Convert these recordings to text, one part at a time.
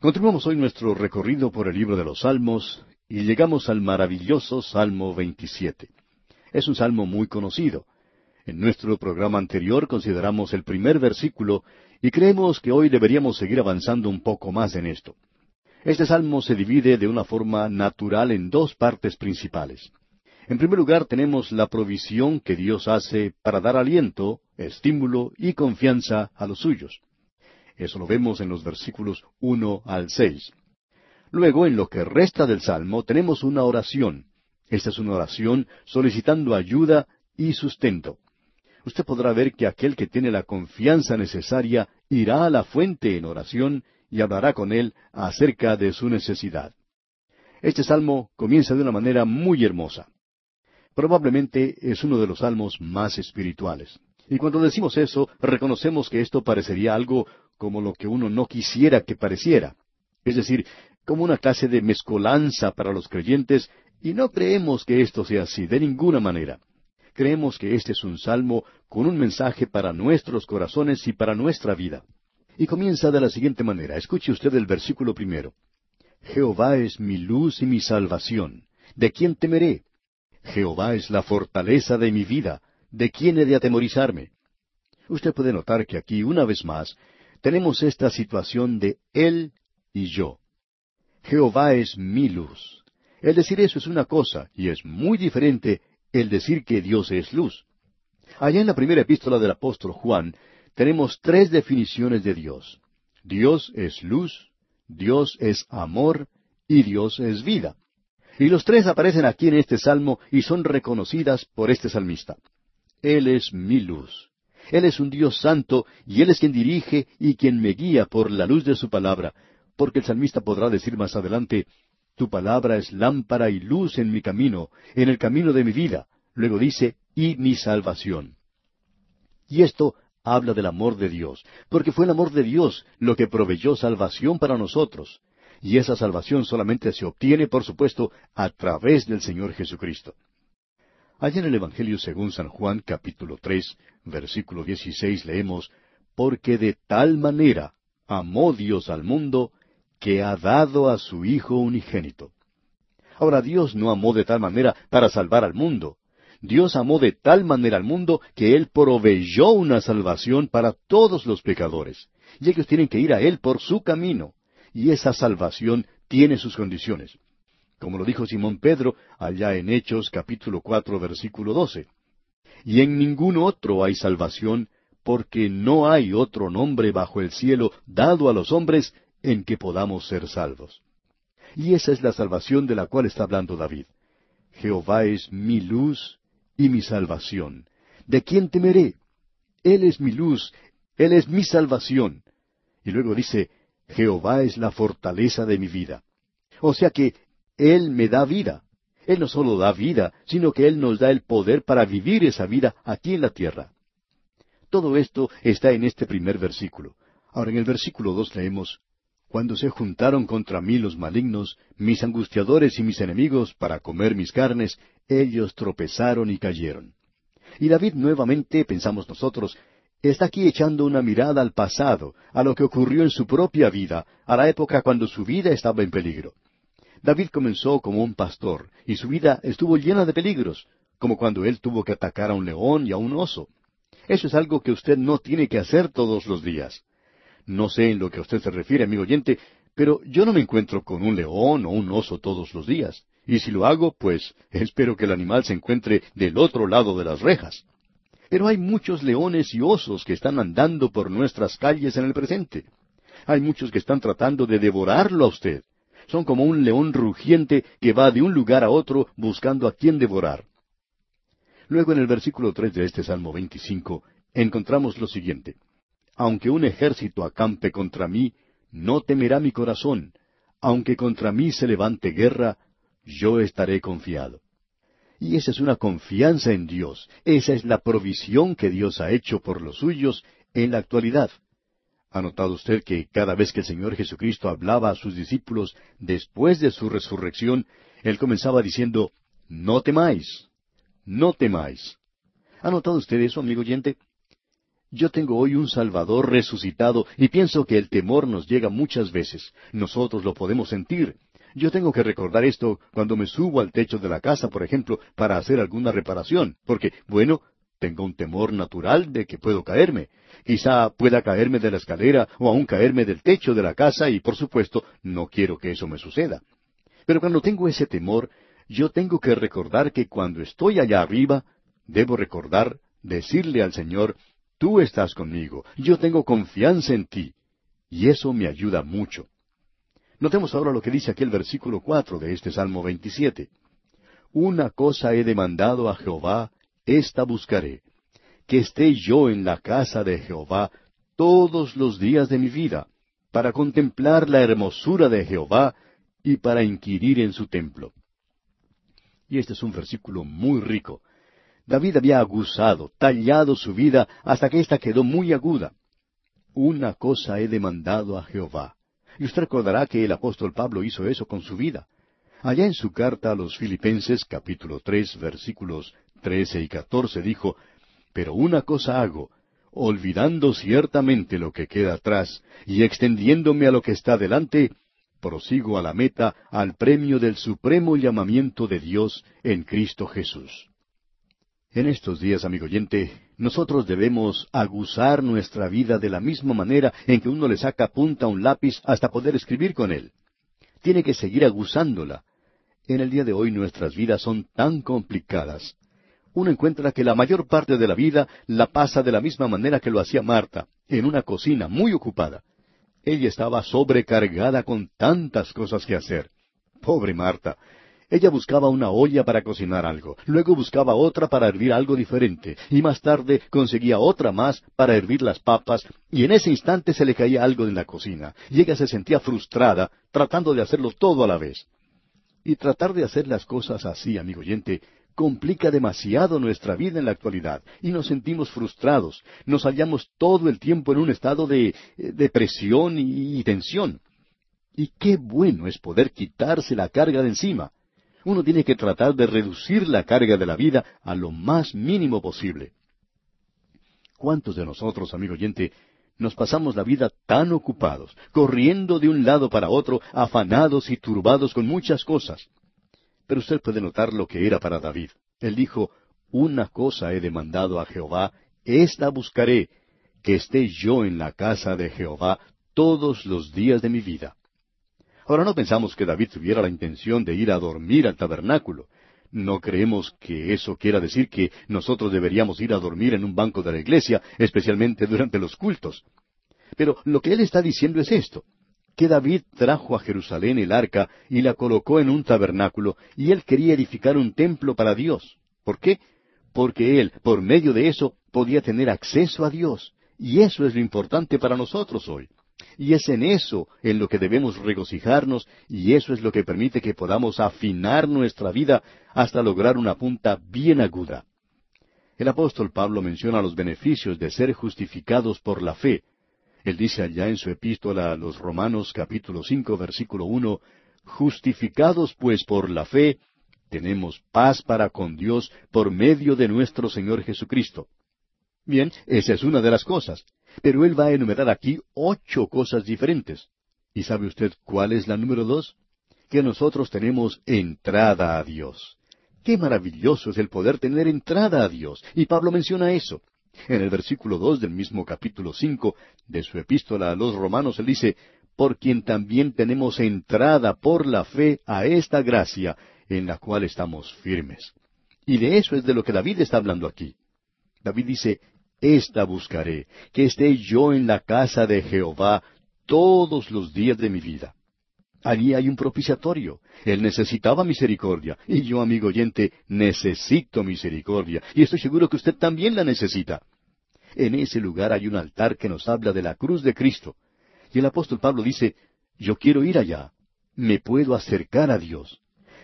Continuamos hoy nuestro recorrido por el libro de los Salmos y llegamos al maravilloso Salmo 27. Es un salmo muy conocido. En nuestro programa anterior consideramos el primer versículo y creemos que hoy deberíamos seguir avanzando un poco más en esto. Este salmo se divide de una forma natural en dos partes principales. En primer lugar tenemos la provisión que Dios hace para dar aliento, estímulo y confianza a los suyos. Eso lo vemos en los versículos uno al seis. Luego, en lo que resta del Salmo, tenemos una oración. Esta es una oración solicitando ayuda y sustento. Usted podrá ver que aquel que tiene la confianza necesaria irá a la fuente en oración y hablará con él acerca de su necesidad. Este salmo comienza de una manera muy hermosa. Probablemente es uno de los salmos más espirituales. Y cuando decimos eso, reconocemos que esto parecería algo como lo que uno no quisiera que pareciera. Es decir, como una clase de mezcolanza para los creyentes, y no creemos que esto sea así, de ninguna manera. Creemos que este es un salmo con un mensaje para nuestros corazones y para nuestra vida. Y comienza de la siguiente manera. Escuche usted el versículo primero. Jehová es mi luz y mi salvación. ¿De quién temeré? Jehová es la fortaleza de mi vida. ¿De quién he de atemorizarme? Usted puede notar que aquí, una vez más, tenemos esta situación de Él y yo. Jehová es mi luz. El decir eso es una cosa, y es muy diferente el decir que Dios es luz. Allá en la primera epístola del apóstol Juan tenemos tres definiciones de Dios. Dios es luz, Dios es amor y Dios es vida. Y los tres aparecen aquí en este salmo y son reconocidas por este salmista. Él es mi luz. Él es un Dios santo y Él es quien dirige y quien me guía por la luz de su palabra, porque el salmista podrá decir más adelante, Tu palabra es lámpara y luz en mi camino, en el camino de mi vida. Luego dice, y mi salvación. Y esto habla del amor de Dios, porque fue el amor de Dios lo que proveyó salvación para nosotros. Y esa salvación solamente se obtiene, por supuesto, a través del Señor Jesucristo. Allá en el Evangelio según San Juan capítulo tres, versículo dieciséis leemos, Porque de tal manera amó Dios al mundo, que ha dado a su Hijo unigénito. Ahora Dios no amó de tal manera para salvar al mundo. Dios amó de tal manera al mundo que Él proveyó una salvación para todos los pecadores. Y ellos tienen que ir a Él por su camino. Y esa salvación tiene sus condiciones como lo dijo Simón Pedro allá en Hechos capítulo cuatro versículo doce. Y en ningún otro hay salvación, porque no hay otro nombre bajo el cielo dado a los hombres en que podamos ser salvos. Y esa es la salvación de la cual está hablando David. Jehová es mi luz y mi salvación. ¿De quién temeré? Él es mi luz, Él es mi salvación. Y luego dice, Jehová es la fortaleza de mi vida. O sea que él me da vida. Él no solo da vida, sino que Él nos da el poder para vivir esa vida aquí en la tierra. Todo esto está en este primer versículo. Ahora en el versículo dos leemos, Cuando se juntaron contra mí los malignos, mis angustiadores y mis enemigos, para comer mis carnes, ellos tropezaron y cayeron. Y David nuevamente, pensamos nosotros, está aquí echando una mirada al pasado, a lo que ocurrió en su propia vida, a la época cuando su vida estaba en peligro. David comenzó como un pastor, y su vida estuvo llena de peligros, como cuando él tuvo que atacar a un león y a un oso. Eso es algo que usted no tiene que hacer todos los días. No sé en lo que usted se refiere, amigo oyente, pero yo no me encuentro con un león o un oso todos los días. Y si lo hago, pues espero que el animal se encuentre del otro lado de las rejas. Pero hay muchos leones y osos que están andando por nuestras calles en el presente. Hay muchos que están tratando de devorarlo a usted son como un león rugiente que va de un lugar a otro buscando a quien devorar. Luego en el versículo tres de este Salmo 25 encontramos lo siguiente. Aunque un ejército acampe contra mí, no temerá mi corazón. Aunque contra mí se levante guerra, yo estaré confiado. Y esa es una confianza en Dios. Esa es la provisión que Dios ha hecho por los suyos en la actualidad. ¿Ha notado usted que cada vez que el Señor Jesucristo hablaba a sus discípulos después de su resurrección, Él comenzaba diciendo, No temáis, no temáis. ¿Ha notado usted eso, amigo oyente? Yo tengo hoy un Salvador resucitado y pienso que el temor nos llega muchas veces. Nosotros lo podemos sentir. Yo tengo que recordar esto cuando me subo al techo de la casa, por ejemplo, para hacer alguna reparación, porque, bueno, tengo un temor natural de que puedo caerme. Quizá pueda caerme de la escalera o aún caerme del techo de la casa y, por supuesto, no quiero que eso me suceda. Pero cuando tengo ese temor, yo tengo que recordar que cuando estoy allá arriba, debo recordar, decirle al Señor, Tú estás conmigo, yo tengo confianza en ti. Y eso me ayuda mucho. Notemos ahora lo que dice aquí el versículo cuatro de este Salmo 27. Una cosa he demandado a Jehová, esta buscaré, que esté yo en la casa de Jehová todos los días de mi vida, para contemplar la hermosura de Jehová y para inquirir en su templo. Y este es un versículo muy rico. David había aguzado, tallado su vida hasta que ésta quedó muy aguda. Una cosa he demandado a Jehová. Y usted recordará que el apóstol Pablo hizo eso con su vida. Allá en su carta a los Filipenses capítulo tres versículos trece y catorce dijo, Pero una cosa hago, olvidando ciertamente lo que queda atrás y extendiéndome a lo que está delante, prosigo a la meta, al premio del supremo llamamiento de Dios en Cristo Jesús. En estos días, amigo oyente, nosotros debemos aguzar nuestra vida de la misma manera en que uno le saca punta a un lápiz hasta poder escribir con él. Tiene que seguir aguzándola. En el día de hoy nuestras vidas son tan complicadas. Uno encuentra que la mayor parte de la vida la pasa de la misma manera que lo hacía Marta, en una cocina muy ocupada. Ella estaba sobrecargada con tantas cosas que hacer. Pobre Marta, ella buscaba una olla para cocinar algo, luego buscaba otra para hervir algo diferente, y más tarde conseguía otra más para hervir las papas, y en ese instante se le caía algo en la cocina, y ella se sentía frustrada tratando de hacerlo todo a la vez. Y tratar de hacer las cosas así, amigo oyente, complica demasiado nuestra vida en la actualidad y nos sentimos frustrados, nos hallamos todo el tiempo en un estado de depresión y tensión. Y qué bueno es poder quitarse la carga de encima. Uno tiene que tratar de reducir la carga de la vida a lo más mínimo posible. ¿Cuántos de nosotros, amigo oyente, nos pasamos la vida tan ocupados, corriendo de un lado para otro, afanados y turbados con muchas cosas? Pero usted puede notar lo que era para David. Él dijo, Una cosa he demandado a Jehová, esta buscaré, que esté yo en la casa de Jehová todos los días de mi vida. Ahora no pensamos que David tuviera la intención de ir a dormir al tabernáculo. No creemos que eso quiera decir que nosotros deberíamos ir a dormir en un banco de la iglesia, especialmente durante los cultos. Pero lo que él está diciendo es esto, que David trajo a Jerusalén el arca y la colocó en un tabernáculo, y él quería edificar un templo para Dios. ¿Por qué? Porque él, por medio de eso, podía tener acceso a Dios. Y eso es lo importante para nosotros hoy. Y es en eso en lo que debemos regocijarnos y eso es lo que permite que podamos afinar nuestra vida hasta lograr una punta bien aguda. El apóstol Pablo menciona los beneficios de ser justificados por la fe. Él dice allá en su epístola a los Romanos capítulo cinco versículo uno Justificados pues por la fe, tenemos paz para con Dios por medio de nuestro Señor Jesucristo. Bien, esa es una de las cosas. Pero él va a enumerar aquí ocho cosas diferentes. ¿Y sabe usted cuál es la número dos? Que nosotros tenemos entrada a Dios. Qué maravilloso es el poder tener entrada a Dios. Y Pablo menciona eso. En el versículo dos del mismo capítulo cinco de su epístola a los romanos, él dice, por quien también tenemos entrada por la fe a esta gracia en la cual estamos firmes. Y de eso es de lo que David está hablando aquí. David dice, esta buscaré, que esté yo en la casa de Jehová todos los días de mi vida. Allí hay un propiciatorio. Él necesitaba misericordia. Y yo, amigo oyente, necesito misericordia. Y estoy seguro que usted también la necesita. En ese lugar hay un altar que nos habla de la cruz de Cristo. Y el apóstol Pablo dice, yo quiero ir allá. Me puedo acercar a Dios.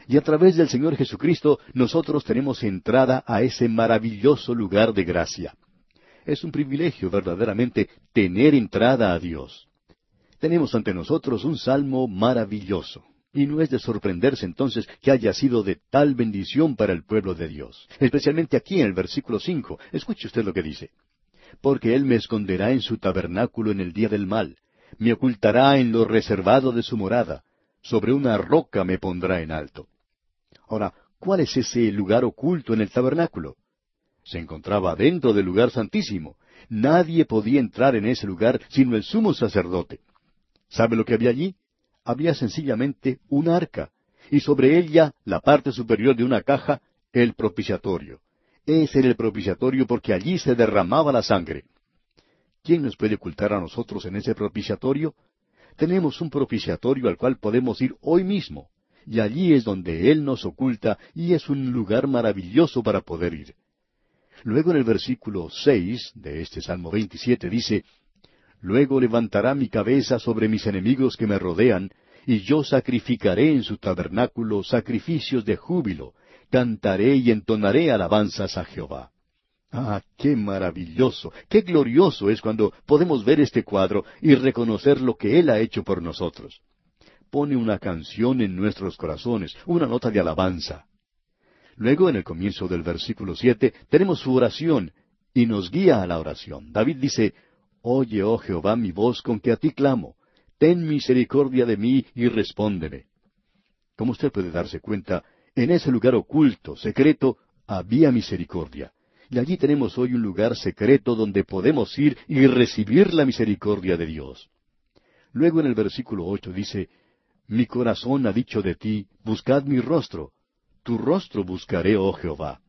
Y a través del Señor Jesucristo nosotros tenemos entrada a ese maravilloso lugar de gracia. Es un privilegio verdaderamente tener entrada a Dios. Tenemos ante nosotros un salmo maravilloso. Y no es de sorprenderse entonces que haya sido de tal bendición para el pueblo de Dios. Especialmente aquí en el versículo cinco. Escuche usted lo que dice. Porque Él me esconderá en su tabernáculo en el día del mal, me ocultará en lo reservado de su morada, sobre una roca me pondrá en alto. Ahora, ¿cuál es ese lugar oculto en el tabernáculo? Se encontraba dentro del lugar santísimo. Nadie podía entrar en ese lugar sino el sumo sacerdote. ¿Sabe lo que había allí? Había sencillamente un arca, y sobre ella, la parte superior de una caja, el propiciatorio. Ese era el propiciatorio porque allí se derramaba la sangre. ¿Quién nos puede ocultar a nosotros en ese propiciatorio? Tenemos un propiciatorio al cual podemos ir hoy mismo, y allí es donde Él nos oculta y es un lugar maravilloso para poder ir. Luego en el versículo seis de este Salmo 27 dice, Luego levantará mi cabeza sobre mis enemigos que me rodean, y yo sacrificaré en su tabernáculo sacrificios de júbilo, cantaré y entonaré alabanzas a Jehová. Ah, qué maravilloso, qué glorioso es cuando podemos ver este cuadro y reconocer lo que Él ha hecho por nosotros. Pone una canción en nuestros corazones, una nota de alabanza. Luego, en el comienzo del versículo siete, tenemos su oración y nos guía a la oración. David dice, Oye, oh Jehová, mi voz con que a ti clamo. Ten misericordia de mí y respóndeme. Como usted puede darse cuenta, en ese lugar oculto, secreto, había misericordia. Y allí tenemos hoy un lugar secreto donde podemos ir y recibir la misericordia de Dios. Luego en el versículo ocho dice, Mi corazón ha dicho de ti, buscad mi rostro. Tu rostro buscaré, oh Jehová.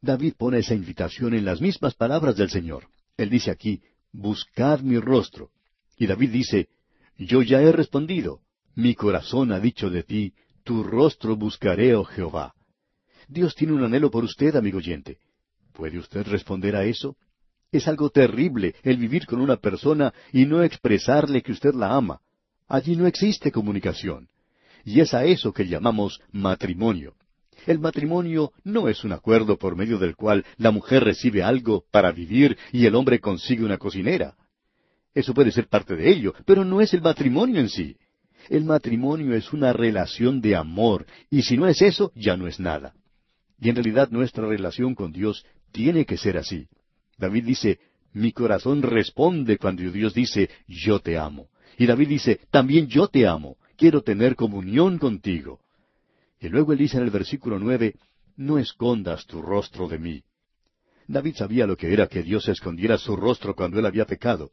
David pone esa invitación en las mismas palabras del Señor. Él dice aquí, Buscad mi rostro. Y David dice, Yo ya he respondido. Mi corazón ha dicho de ti, tu rostro buscaré, oh Jehová. Dios tiene un anhelo por usted, amigo oyente. ¿Puede usted responder a eso? Es algo terrible el vivir con una persona y no expresarle que usted la ama. Allí no existe comunicación. Y es a eso que llamamos matrimonio. El matrimonio no es un acuerdo por medio del cual la mujer recibe algo para vivir y el hombre consigue una cocinera. Eso puede ser parte de ello, pero no es el matrimonio en sí. El matrimonio es una relación de amor, y si no es eso, ya no es nada. Y en realidad nuestra relación con Dios tiene que ser así. David dice, mi corazón responde cuando Dios dice, yo te amo. Y David dice, también yo te amo, quiero tener comunión contigo. Y luego él dice en el versículo nueve, no escondas tu rostro de mí. David sabía lo que era que Dios escondiera su rostro cuando él había pecado.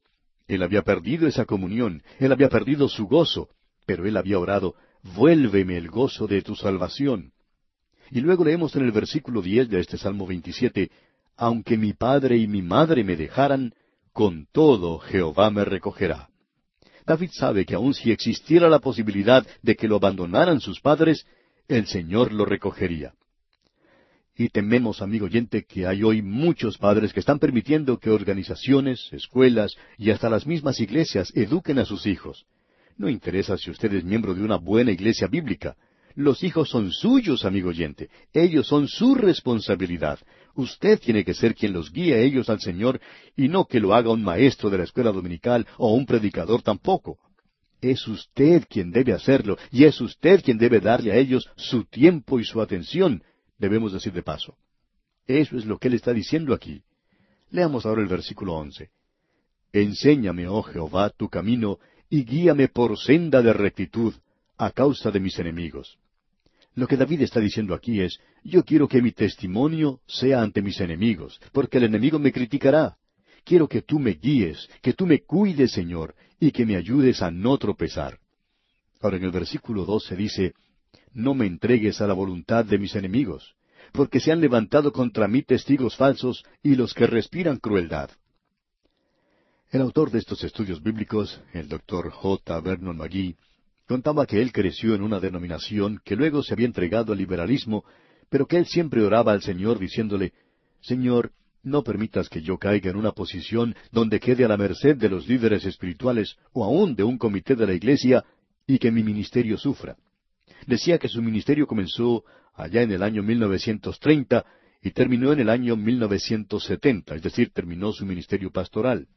Él había perdido esa comunión, él había perdido su gozo, pero él había orado, vuélveme el gozo de tu salvación. Y luego leemos en el versículo diez de este Salmo veintisiete, aunque mi padre y mi madre me dejaran, con todo Jehová me recogerá. David sabe que aun si existiera la posibilidad de que lo abandonaran sus padres, el Señor lo recogería. Y tememos, amigo oyente, que hay hoy muchos padres que están permitiendo que organizaciones, escuelas y hasta las mismas iglesias eduquen a sus hijos. No interesa si usted es miembro de una buena iglesia bíblica. Los hijos son suyos, amigo oyente. Ellos son su responsabilidad. Usted tiene que ser quien los guíe a ellos al Señor y no que lo haga un maestro de la escuela dominical o un predicador tampoco. Es usted quien debe hacerlo y es usted quien debe darle a ellos su tiempo y su atención, debemos decir de paso. Eso es lo que él está diciendo aquí. Leamos ahora el versículo once. Enséñame, oh Jehová, tu camino y guíame por senda de rectitud a causa de mis enemigos. Lo que David está diciendo aquí es, yo quiero que mi testimonio sea ante mis enemigos, porque el enemigo me criticará. Quiero que tú me guíes, que tú me cuides, Señor, y que me ayudes a no tropezar. Ahora en el versículo 12 dice, No me entregues a la voluntad de mis enemigos, porque se han levantado contra mí testigos falsos y los que respiran crueldad. El autor de estos estudios bíblicos, el doctor J. Vernon McGee, contaba que él creció en una denominación que luego se había entregado al liberalismo, pero que él siempre oraba al Señor diciéndole, Señor, no permitas que yo caiga en una posición donde quede a la merced de los líderes espirituales o aún de un comité de la iglesia y que mi ministerio sufra. Decía que su ministerio comenzó allá en el año 1930 y terminó en el año 1970, es decir, terminó su ministerio pastoral.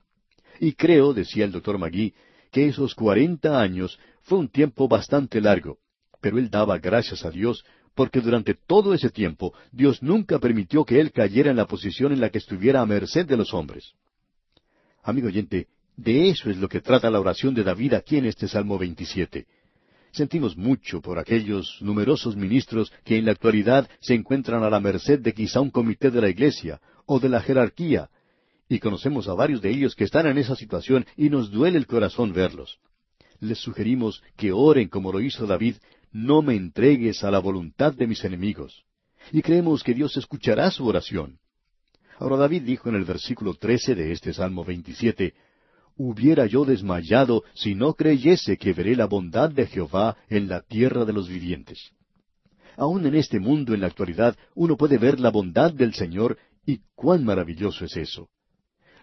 Y creo, decía el doctor Magui, que esos cuarenta años fue un tiempo bastante largo, pero él daba gracias a Dios porque durante todo ese tiempo Dios nunca permitió que él cayera en la posición en la que estuviera a merced de los hombres. Amigo oyente, de eso es lo que trata la oración de David aquí en este Salmo 27. Sentimos mucho por aquellos numerosos ministros que en la actualidad se encuentran a la merced de quizá un comité de la Iglesia o de la jerarquía, y conocemos a varios de ellos que están en esa situación y nos duele el corazón verlos. Les sugerimos que oren como lo hizo David, no me entregues a la voluntad de mis enemigos. Y creemos que Dios escuchará su oración. Ahora David dijo en el versículo trece de este Salmo 27, hubiera yo desmayado si no creyese que veré la bondad de Jehová en la tierra de los vivientes. Aún en este mundo en la actualidad uno puede ver la bondad del Señor y cuán maravilloso es eso.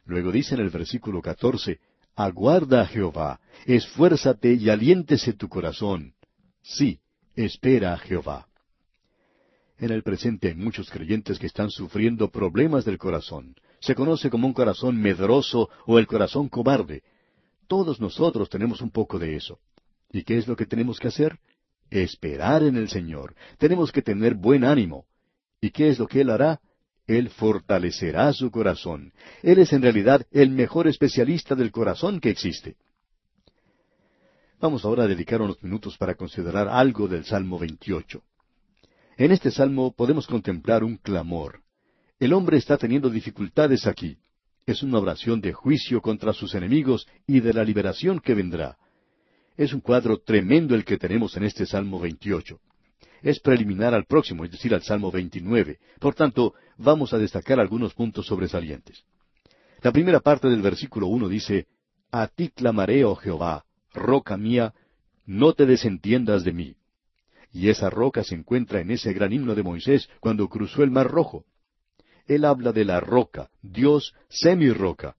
Luego dice en el versículo catorce, Aguarda a Jehová, esfuérzate y aliéntese tu corazón. Sí, espera a Jehová. En el presente hay muchos creyentes que están sufriendo problemas del corazón, se conoce como un corazón medroso o el corazón cobarde. Todos nosotros tenemos un poco de eso. ¿Y qué es lo que tenemos que hacer? Esperar en el Señor. Tenemos que tener buen ánimo. ¿Y qué es lo que Él hará? Él fortalecerá su corazón. Él es en realidad el mejor especialista del corazón que existe. Vamos ahora a dedicar unos minutos para considerar algo del Salmo 28. En este salmo podemos contemplar un clamor. El hombre está teniendo dificultades aquí. Es una oración de juicio contra sus enemigos y de la liberación que vendrá. Es un cuadro tremendo el que tenemos en este Salmo 28. Es preliminar al próximo, es decir, al Salmo 29. Por tanto, vamos a destacar algunos puntos sobresalientes. La primera parte del versículo uno dice, A ti clamaré, oh Jehová, roca mía, no te desentiendas de mí. Y esa roca se encuentra en ese gran himno de Moisés cuando cruzó el mar rojo. Él habla de la roca, Dios semi-roca.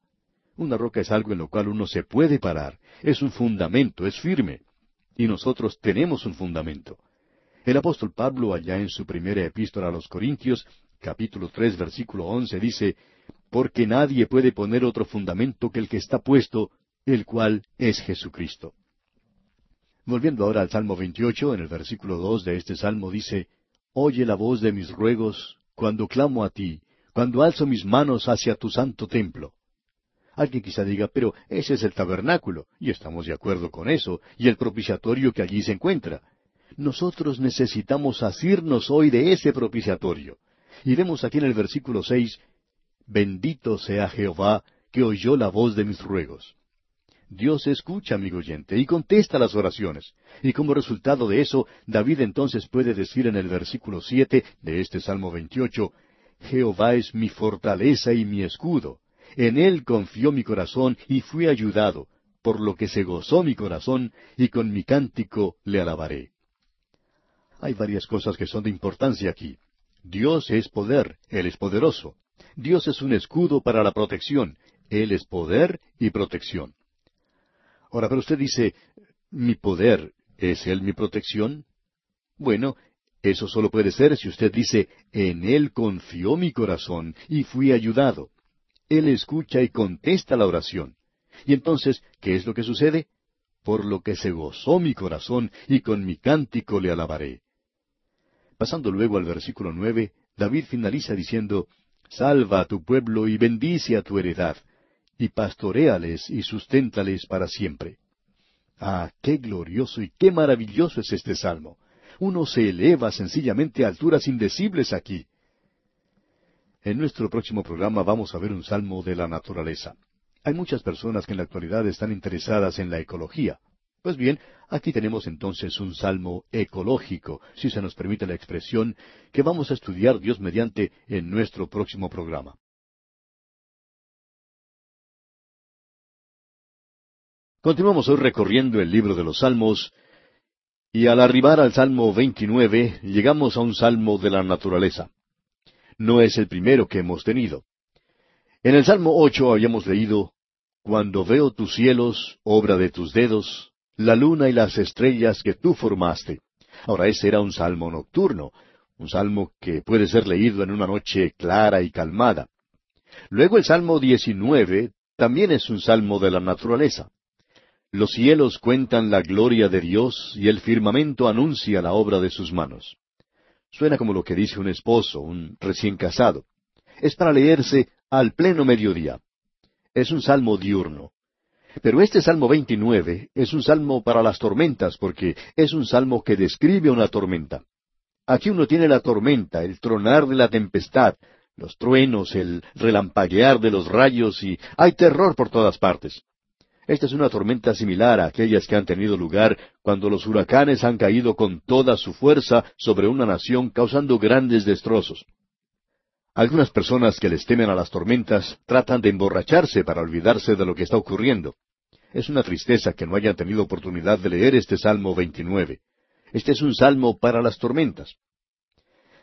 Una roca es algo en lo cual uno se puede parar, es un fundamento, es firme. Y nosotros tenemos un fundamento. El apóstol Pablo, allá en su primera epístola a los Corintios, capítulo tres, versículo once, dice, Porque nadie puede poner otro fundamento que el que está puesto, el cual es Jesucristo. Volviendo ahora al Salmo 28, en el versículo dos de este Salmo dice, Oye la voz de mis ruegos cuando clamo a ti, cuando alzo mis manos hacia tu santo templo. Alguien quizá diga, pero ese es el tabernáculo, y estamos de acuerdo con eso, y el propiciatorio que allí se encuentra. Nosotros necesitamos asirnos hoy de ese propiciatorio. Y vemos aquí en el versículo seis, Bendito sea Jehová, que oyó la voz de mis ruegos. Dios escucha, amigo oyente, y contesta las oraciones. Y como resultado de eso, David entonces puede decir en el versículo siete de este Salmo 28, Jehová es mi fortaleza y mi escudo. En él confió mi corazón y fui ayudado, por lo que se gozó mi corazón, y con mi cántico le alabaré. Hay varias cosas que son de importancia aquí. Dios es poder, Él es poderoso. Dios es un escudo para la protección, Él es poder y protección. Ahora, pero usted dice, mi poder, ¿es Él mi protección? Bueno, eso solo puede ser si usted dice, en Él confió mi corazón y fui ayudado. Él escucha y contesta la oración. Y entonces, ¿qué es lo que sucede? Por lo que se gozó mi corazón y con mi cántico le alabaré. Pasando luego al versículo nueve, David finaliza diciendo, Salva a tu pueblo y bendice a tu heredad, y pastoréales y susténtales para siempre. Ah, qué glorioso y qué maravilloso es este salmo uno se eleva sencillamente a alturas indecibles aquí. En nuestro próximo programa vamos a ver un salmo de la naturaleza. Hay muchas personas que en la actualidad están interesadas en la ecología. Pues bien, aquí tenemos entonces un salmo ecológico, si se nos permite la expresión, que vamos a estudiar Dios mediante en nuestro próximo programa. Continuamos hoy recorriendo el libro de los Salmos y al arribar al Salmo 29, llegamos a un salmo de la naturaleza. No es el primero que hemos tenido. En el Salmo 8 habíamos leído, Cuando veo tus cielos, obra de tus dedos, la luna y las estrellas que tú formaste. Ahora ese era un salmo nocturno, un salmo que puede ser leído en una noche clara y calmada. Luego el Salmo 19 también es un salmo de la naturaleza. Los cielos cuentan la gloria de Dios y el firmamento anuncia la obra de sus manos. Suena como lo que dice un esposo, un recién casado. Es para leerse al pleno mediodía. Es un salmo diurno. Pero este Salmo 29 es un salmo para las tormentas porque es un salmo que describe una tormenta. Aquí uno tiene la tormenta, el tronar de la tempestad, los truenos, el relampaguear de los rayos y hay terror por todas partes. Esta es una tormenta similar a aquellas que han tenido lugar cuando los huracanes han caído con toda su fuerza sobre una nación causando grandes destrozos. Algunas personas que les temen a las tormentas tratan de emborracharse para olvidarse de lo que está ocurriendo. Es una tristeza que no hayan tenido oportunidad de leer este Salmo 29. Este es un salmo para las tormentas.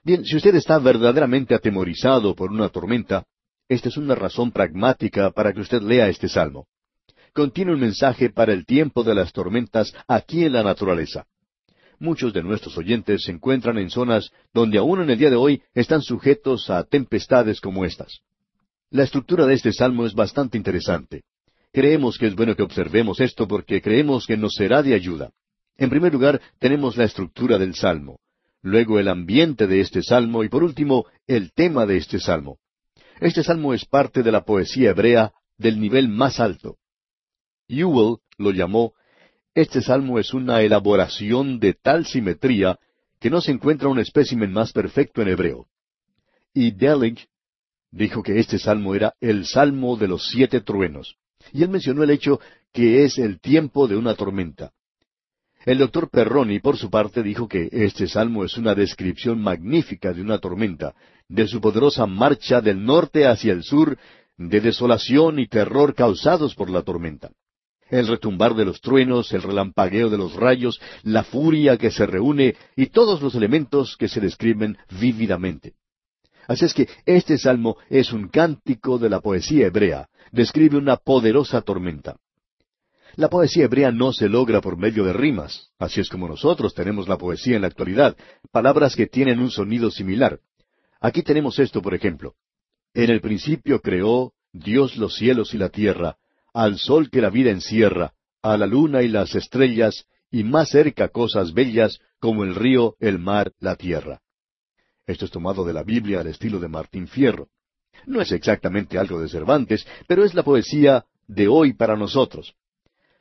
Bien, si usted está verdaderamente atemorizado por una tormenta, esta es una razón pragmática para que usted lea este salmo. Contiene un mensaje para el tiempo de las tormentas aquí en la naturaleza. Muchos de nuestros oyentes se encuentran en zonas donde aún en el día de hoy están sujetos a tempestades como estas. La estructura de este salmo es bastante interesante. Creemos que es bueno que observemos esto porque creemos que nos será de ayuda. En primer lugar, tenemos la estructura del salmo, luego el ambiente de este salmo y por último, el tema de este salmo. Este salmo es parte de la poesía hebrea del nivel más alto. Ewell lo llamó este salmo es una elaboración de tal simetría que no se encuentra un espécimen más perfecto en hebreo. Y Delig dijo que este salmo era el salmo de los siete truenos. Y él mencionó el hecho que es el tiempo de una tormenta. El doctor Perroni, por su parte, dijo que este salmo es una descripción magnífica de una tormenta, de su poderosa marcha del norte hacia el sur, de desolación y terror causados por la tormenta el retumbar de los truenos, el relampagueo de los rayos, la furia que se reúne y todos los elementos que se describen vívidamente. Así es que este salmo es un cántico de la poesía hebrea, describe una poderosa tormenta. La poesía hebrea no se logra por medio de rimas, así es como nosotros tenemos la poesía en la actualidad, palabras que tienen un sonido similar. Aquí tenemos esto, por ejemplo. En el principio creó Dios los cielos y la tierra, al sol que la vida encierra, a la luna y las estrellas, y más cerca cosas bellas como el río, el mar, la tierra. Esto es tomado de la Biblia al estilo de Martín Fierro. No es exactamente algo de Cervantes, pero es la poesía de hoy para nosotros.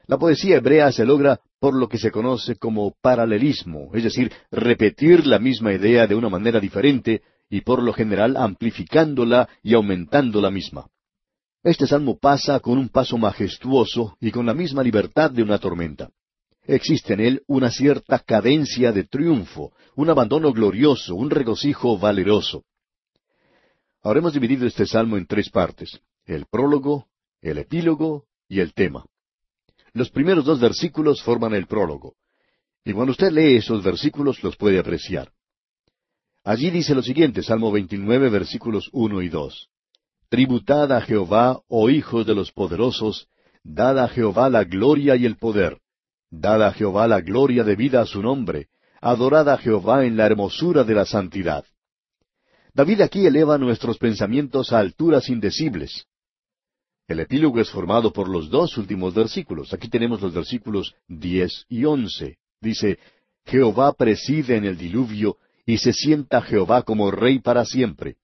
La poesía hebrea se logra por lo que se conoce como paralelismo, es decir, repetir la misma idea de una manera diferente y por lo general amplificándola y aumentando la misma. Este salmo pasa con un paso majestuoso y con la misma libertad de una tormenta. Existe en él una cierta cadencia de triunfo, un abandono glorioso, un regocijo valeroso. Ahora hemos dividido este salmo en tres partes, el prólogo, el epílogo y el tema. Los primeros dos versículos forman el prólogo. Y cuando usted lee esos versículos los puede apreciar. Allí dice lo siguiente, Salmo 29, versículos 1 y 2. Tributad a Jehová, oh hijos de los poderosos, dad a Jehová la gloria y el poder. Dad a Jehová la gloria debida a su nombre. Adorad a Jehová en la hermosura de la santidad. David aquí eleva nuestros pensamientos a alturas indecibles. El epílogo es formado por los dos últimos versículos. Aquí tenemos los versículos diez y once. Dice, Jehová preside en el diluvio, y se sienta Jehová como rey para siempre.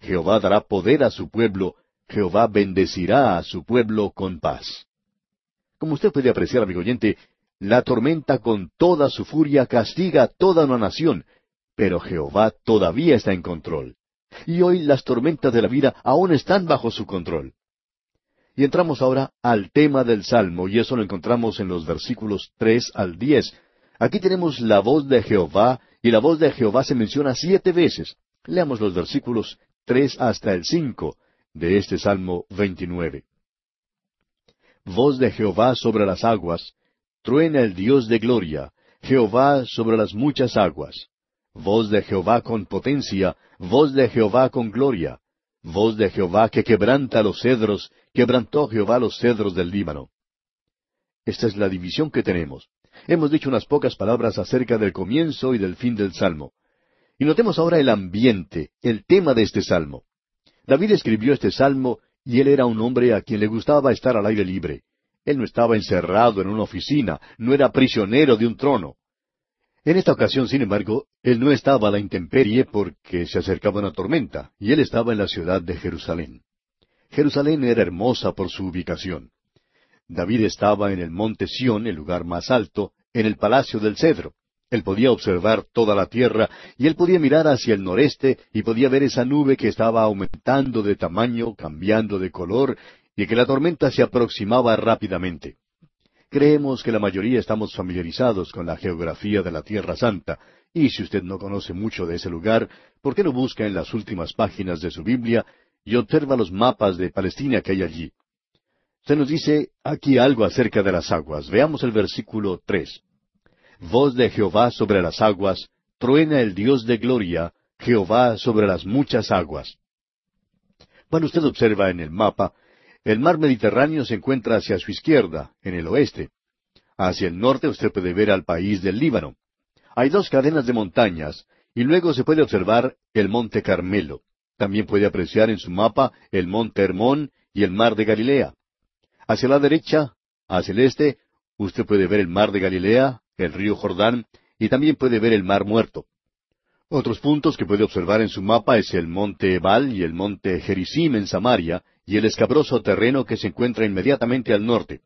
Jehová dará poder a su pueblo, Jehová bendecirá a su pueblo con paz. Como usted puede apreciar, amigo oyente, la tormenta con toda su furia castiga a toda una nación, pero Jehová todavía está en control. Y hoy las tormentas de la vida aún están bajo su control. Y entramos ahora al tema del Salmo, y eso lo encontramos en los versículos tres al diez. Aquí tenemos la voz de Jehová, y la voz de Jehová se menciona siete veces. Leamos los versículos tres hasta el cinco de este Salmo 29. Voz de Jehová sobre las aguas, truena el Dios de gloria, Jehová sobre las muchas aguas. Voz de Jehová con potencia, voz de Jehová con gloria. Voz de Jehová que quebranta los cedros, quebrantó Jehová los cedros del Líbano. Esta es la división que tenemos. Hemos dicho unas pocas palabras acerca del comienzo y del fin del Salmo. Y notemos ahora el ambiente, el tema de este salmo. David escribió este salmo y él era un hombre a quien le gustaba estar al aire libre. Él no estaba encerrado en una oficina, no era prisionero de un trono. En esta ocasión, sin embargo, él no estaba a la intemperie porque se acercaba una tormenta, y él estaba en la ciudad de Jerusalén. Jerusalén era hermosa por su ubicación. David estaba en el monte Sión, el lugar más alto, en el palacio del cedro. Él podía observar toda la tierra y él podía mirar hacia el noreste y podía ver esa nube que estaba aumentando de tamaño, cambiando de color y que la tormenta se aproximaba rápidamente. Creemos que la mayoría estamos familiarizados con la geografía de la Tierra Santa, y si usted no conoce mucho de ese lugar, ¿por qué no busca en las últimas páginas de su Biblia y observa los mapas de Palestina que hay allí? Se nos dice aquí algo acerca de las aguas. Veamos el versículo tres. Voz de Jehová sobre las aguas, truena el Dios de gloria, Jehová sobre las muchas aguas. Cuando usted observa en el mapa, el mar Mediterráneo se encuentra hacia su izquierda, en el oeste. Hacia el norte usted puede ver al país del Líbano. Hay dos cadenas de montañas, y luego se puede observar el monte Carmelo. También puede apreciar en su mapa el monte Hermón y el mar de Galilea. Hacia la derecha, hacia el este, usted puede ver el mar de Galilea, el río Jordán, y también puede ver el mar muerto. Otros puntos que puede observar en su mapa es el monte Ebal y el monte Gerizim en Samaria, y el escabroso terreno que se encuentra inmediatamente al norte.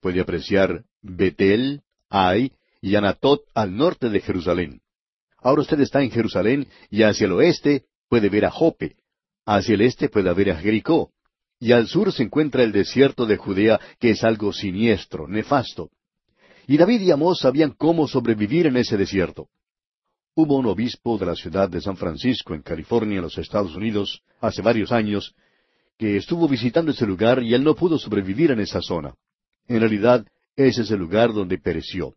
Puede apreciar Betel, Ai y Anatot al norte de Jerusalén. Ahora usted está en Jerusalén y hacia el oeste puede ver a Jope, hacia el este puede ver a Jericó, y al sur se encuentra el desierto de Judea, que es algo siniestro, nefasto. Y David y Amós sabían cómo sobrevivir en ese desierto. Hubo un obispo de la ciudad de San Francisco, en California, en los Estados Unidos, hace varios años, que estuvo visitando ese lugar y él no pudo sobrevivir en esa zona. En realidad, ese es el lugar donde pereció.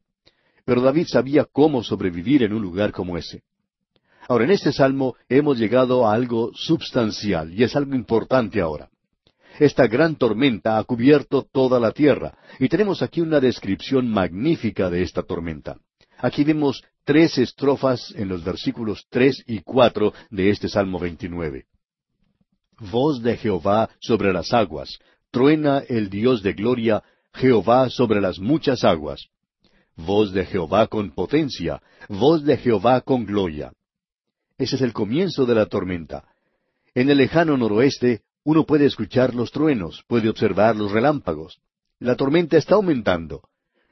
Pero David sabía cómo sobrevivir en un lugar como ese. Ahora, en este salmo hemos llegado a algo substancial y es algo importante ahora. Esta gran tormenta ha cubierto toda la tierra y tenemos aquí una descripción magnífica de esta tormenta. Aquí vemos tres estrofas en los versículos tres y cuatro de este Salmo 29. Voz de Jehová sobre las aguas, truena el Dios de gloria, Jehová sobre las muchas aguas. Voz de Jehová con potencia, voz de Jehová con gloria. Ese es el comienzo de la tormenta. En el lejano noroeste uno puede escuchar los truenos, puede observar los relámpagos. La tormenta está aumentando.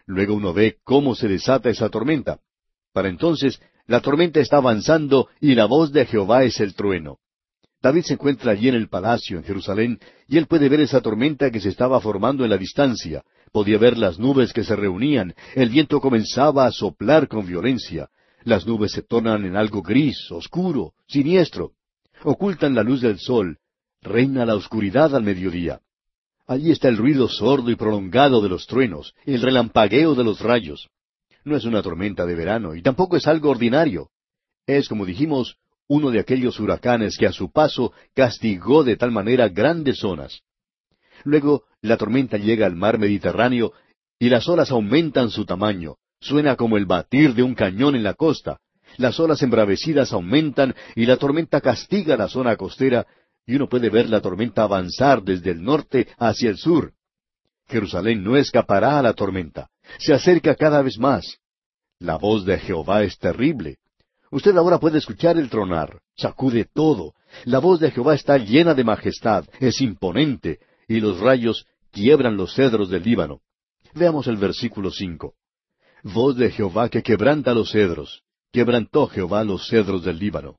Luego uno ve cómo se desata esa tormenta. Para entonces, la tormenta está avanzando y la voz de Jehová es el trueno. David se encuentra allí en el palacio, en Jerusalén, y él puede ver esa tormenta que se estaba formando en la distancia. Podía ver las nubes que se reunían, el viento comenzaba a soplar con violencia. Las nubes se tornan en algo gris, oscuro, siniestro. Ocultan la luz del sol. Reina la oscuridad al mediodía. Allí está el ruido sordo y prolongado de los truenos, el relampagueo de los rayos. No es una tormenta de verano y tampoco es algo ordinario. Es, como dijimos, uno de aquellos huracanes que a su paso castigó de tal manera grandes zonas. Luego la tormenta llega al mar Mediterráneo y las olas aumentan su tamaño. Suena como el batir de un cañón en la costa. Las olas embravecidas aumentan y la tormenta castiga la zona costera y uno puede ver la tormenta avanzar desde el norte hacia el sur. Jerusalén no escapará a la tormenta. Se acerca cada vez más. La voz de Jehová es terrible. Usted ahora puede escuchar el tronar, sacude todo. La voz de Jehová está llena de majestad, es imponente, y los rayos quiebran los cedros del Líbano. Veamos el versículo cinco. Voz de Jehová que quebranta los cedros. Quebrantó Jehová los cedros del Líbano.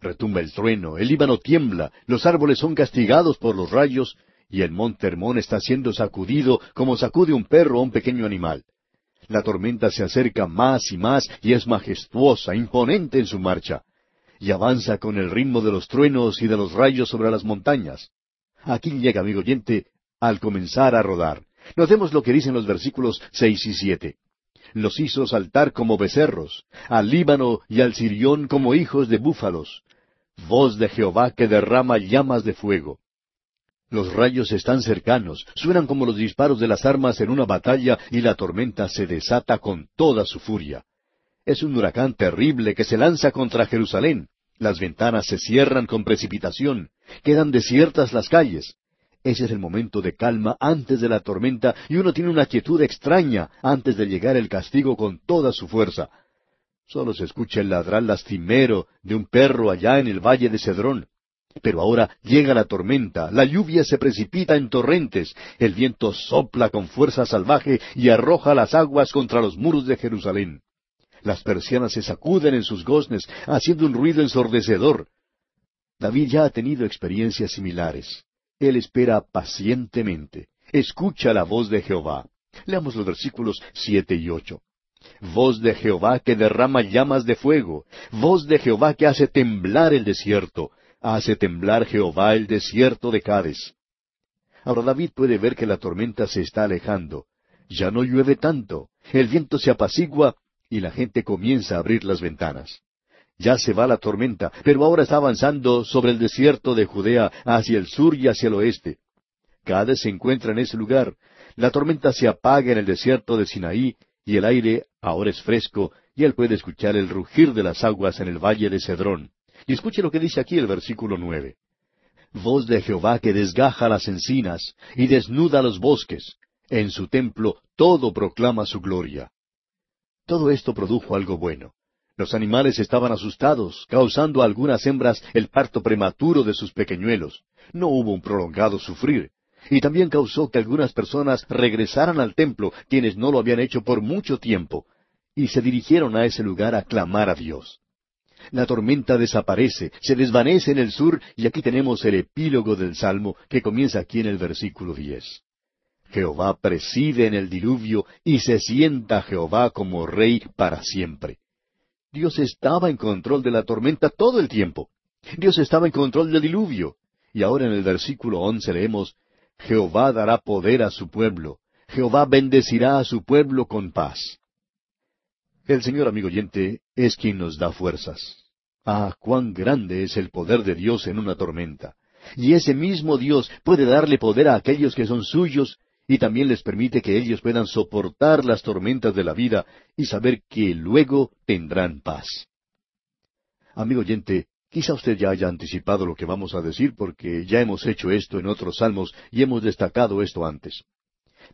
Retumba el trueno, el Líbano tiembla, los árboles son castigados por los rayos, y el monte Hermón está siendo sacudido como sacude un perro o un pequeño animal. La tormenta se acerca más y más y es majestuosa, imponente en su marcha, y avanza con el ritmo de los truenos y de los rayos sobre las montañas. Aquí llega, amigo oyente, al comenzar a rodar. Notemos lo que dicen los versículos seis y siete. Los hizo saltar como becerros, al Líbano y al Sirión como hijos de búfalos. Voz de Jehová que derrama llamas de fuego. Los rayos están cercanos, suenan como los disparos de las armas en una batalla y la tormenta se desata con toda su furia. Es un huracán terrible que se lanza contra Jerusalén. Las ventanas se cierran con precipitación, quedan desiertas las calles. Ese es el momento de calma antes de la tormenta y uno tiene una quietud extraña antes de llegar el castigo con toda su fuerza. Solo se escucha el ladrar lastimero de un perro allá en el valle de Cedrón. Pero ahora llega la tormenta, la lluvia se precipita en torrentes, el viento sopla con fuerza salvaje y arroja las aguas contra los muros de Jerusalén. Las persianas se sacuden en sus goznes, haciendo un ruido ensordecedor. David ya ha tenido experiencias similares. Él espera pacientemente. Escucha la voz de Jehová. Leamos los versículos siete y ocho. Voz de Jehová que derrama llamas de fuego, voz de Jehová que hace temblar el desierto, hace temblar Jehová el desierto de Cades. Ahora David puede ver que la tormenta se está alejando. Ya no llueve tanto, el viento se apacigua y la gente comienza a abrir las ventanas. Ya se va la tormenta, pero ahora está avanzando sobre el desierto de Judea hacia el sur y hacia el oeste. Cades se encuentra en ese lugar. La tormenta se apaga en el desierto de Sinaí y el aire ahora es fresco y él puede escuchar el rugir de las aguas en el valle de Cedrón. Y escuche lo que dice aquí el versículo nueve. Voz de Jehová que desgaja las encinas y desnuda los bosques. En su templo todo proclama su gloria. Todo esto produjo algo bueno. Los animales estaban asustados, causando a algunas hembras el parto prematuro de sus pequeñuelos. No hubo un prolongado sufrir. Y también causó que algunas personas regresaran al templo, quienes no lo habían hecho por mucho tiempo, y se dirigieron a ese lugar a clamar a Dios. La tormenta desaparece, se desvanece en el sur, y aquí tenemos el epílogo del Salmo que comienza aquí en el versículo diez. Jehová preside en el diluvio, y se sienta Jehová como rey para siempre. Dios estaba en control de la tormenta todo el tiempo. Dios estaba en control del diluvio. Y ahora en el versículo once leemos, Jehová dará poder a su pueblo. Jehová bendecirá a su pueblo con paz. El Señor, amigo oyente, es quien nos da fuerzas. Ah, cuán grande es el poder de Dios en una tormenta. Y ese mismo Dios puede darle poder a aquellos que son suyos y también les permite que ellos puedan soportar las tormentas de la vida y saber que luego tendrán paz. Amigo oyente, quizá usted ya haya anticipado lo que vamos a decir porque ya hemos hecho esto en otros salmos y hemos destacado esto antes.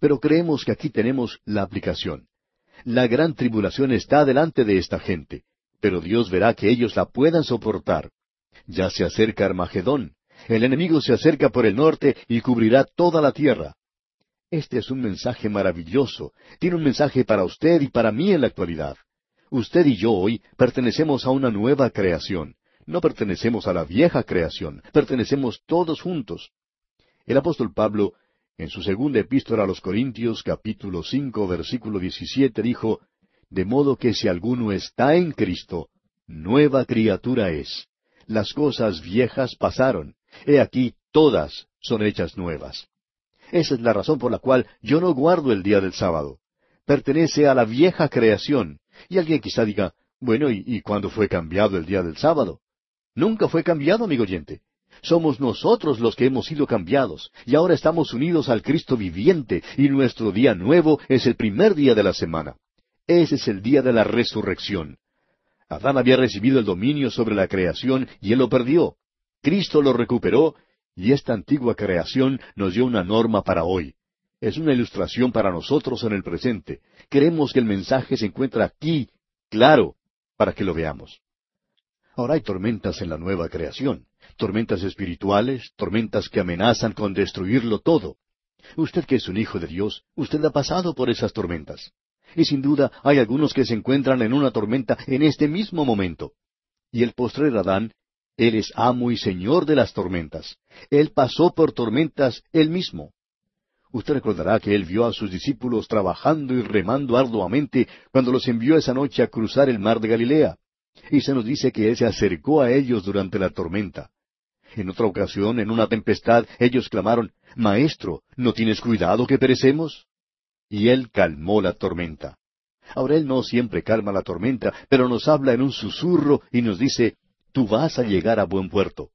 Pero creemos que aquí tenemos la aplicación. La gran tribulación está delante de esta gente, pero Dios verá que ellos la puedan soportar. Ya se acerca Armagedón. El enemigo se acerca por el norte y cubrirá toda la tierra. Este es un mensaje maravilloso. Tiene un mensaje para usted y para mí en la actualidad. Usted y yo hoy pertenecemos a una nueva creación. No pertenecemos a la vieja creación, pertenecemos todos juntos. El apóstol Pablo, en su segunda epístola a los Corintios, capítulo cinco, versículo diecisiete, dijo, De modo que si alguno está en Cristo, nueva criatura es. Las cosas viejas pasaron, he aquí todas son hechas nuevas. Esa es la razón por la cual yo no guardo el día del sábado. Pertenece a la vieja creación. Y alguien quizá diga, bueno, ¿y, ¿y, cuándo fue cambiado el día del sábado? Nunca fue cambiado, amigo oyente. Somos nosotros los que hemos sido cambiados, y ahora estamos unidos al Cristo viviente, y nuestro día nuevo es el primer día de la semana. Ese es el día de la resurrección. Adán había recibido el dominio sobre la creación y él lo perdió. Cristo lo recuperó y esta antigua creación nos dio una norma para hoy. Es una ilustración para nosotros en el presente. Queremos que el mensaje se encuentre aquí, claro, para que lo veamos. Ahora hay tormentas en la nueva creación, tormentas espirituales, tormentas que amenazan con destruirlo todo. Usted que es un hijo de Dios, usted ha pasado por esas tormentas. Y sin duda hay algunos que se encuentran en una tormenta en este mismo momento. Y el postrer Adán él es amo y señor de las tormentas. Él pasó por tormentas él mismo. Usted recordará que él vio a sus discípulos trabajando y remando arduamente cuando los envió esa noche a cruzar el mar de Galilea. Y se nos dice que él se acercó a ellos durante la tormenta. En otra ocasión, en una tempestad, ellos clamaron, Maestro, ¿no tienes cuidado que perecemos? Y él calmó la tormenta. Ahora él no siempre calma la tormenta, pero nos habla en un susurro y nos dice, tú vas a llegar a buen puerto.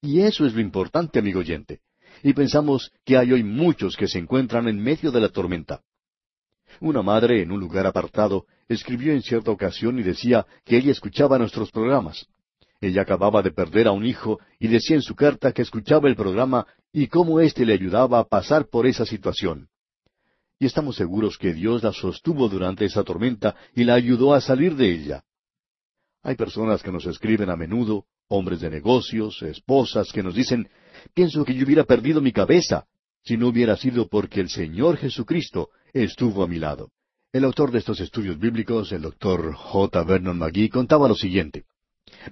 Y eso es lo importante, amigo oyente. Y pensamos que hay hoy muchos que se encuentran en medio de la tormenta. Una madre en un lugar apartado escribió en cierta ocasión y decía que ella escuchaba nuestros programas. Ella acababa de perder a un hijo y decía en su carta que escuchaba el programa y cómo éste le ayudaba a pasar por esa situación. Y estamos seguros que Dios la sostuvo durante esa tormenta y la ayudó a salir de ella. Hay personas que nos escriben a menudo, hombres de negocios, esposas que nos dicen, pienso que yo hubiera perdido mi cabeza si no hubiera sido porque el Señor Jesucristo estuvo a mi lado. El autor de estos estudios bíblicos, el doctor J. Vernon McGee, contaba lo siguiente.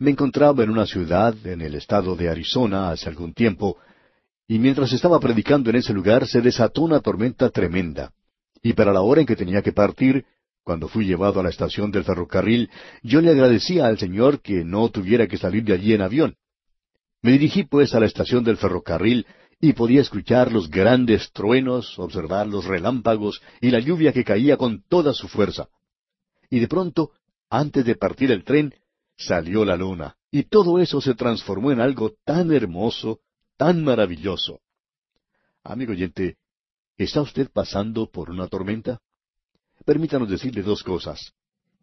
Me encontraba en una ciudad en el estado de Arizona hace algún tiempo, y mientras estaba predicando en ese lugar se desató una tormenta tremenda. Y para la hora en que tenía que partir, cuando fui llevado a la estación del ferrocarril, yo le agradecía al Señor que no tuviera que salir de allí en avión. Me dirigí pues a la estación del ferrocarril y podía escuchar los grandes truenos, observar los relámpagos y la lluvia que caía con toda su fuerza. Y de pronto, antes de partir el tren, salió la luna, y todo eso se transformó en algo tan hermoso, tan maravilloso. Amigo oyente, ¿está usted pasando por una tormenta? Permítanos decirle dos cosas.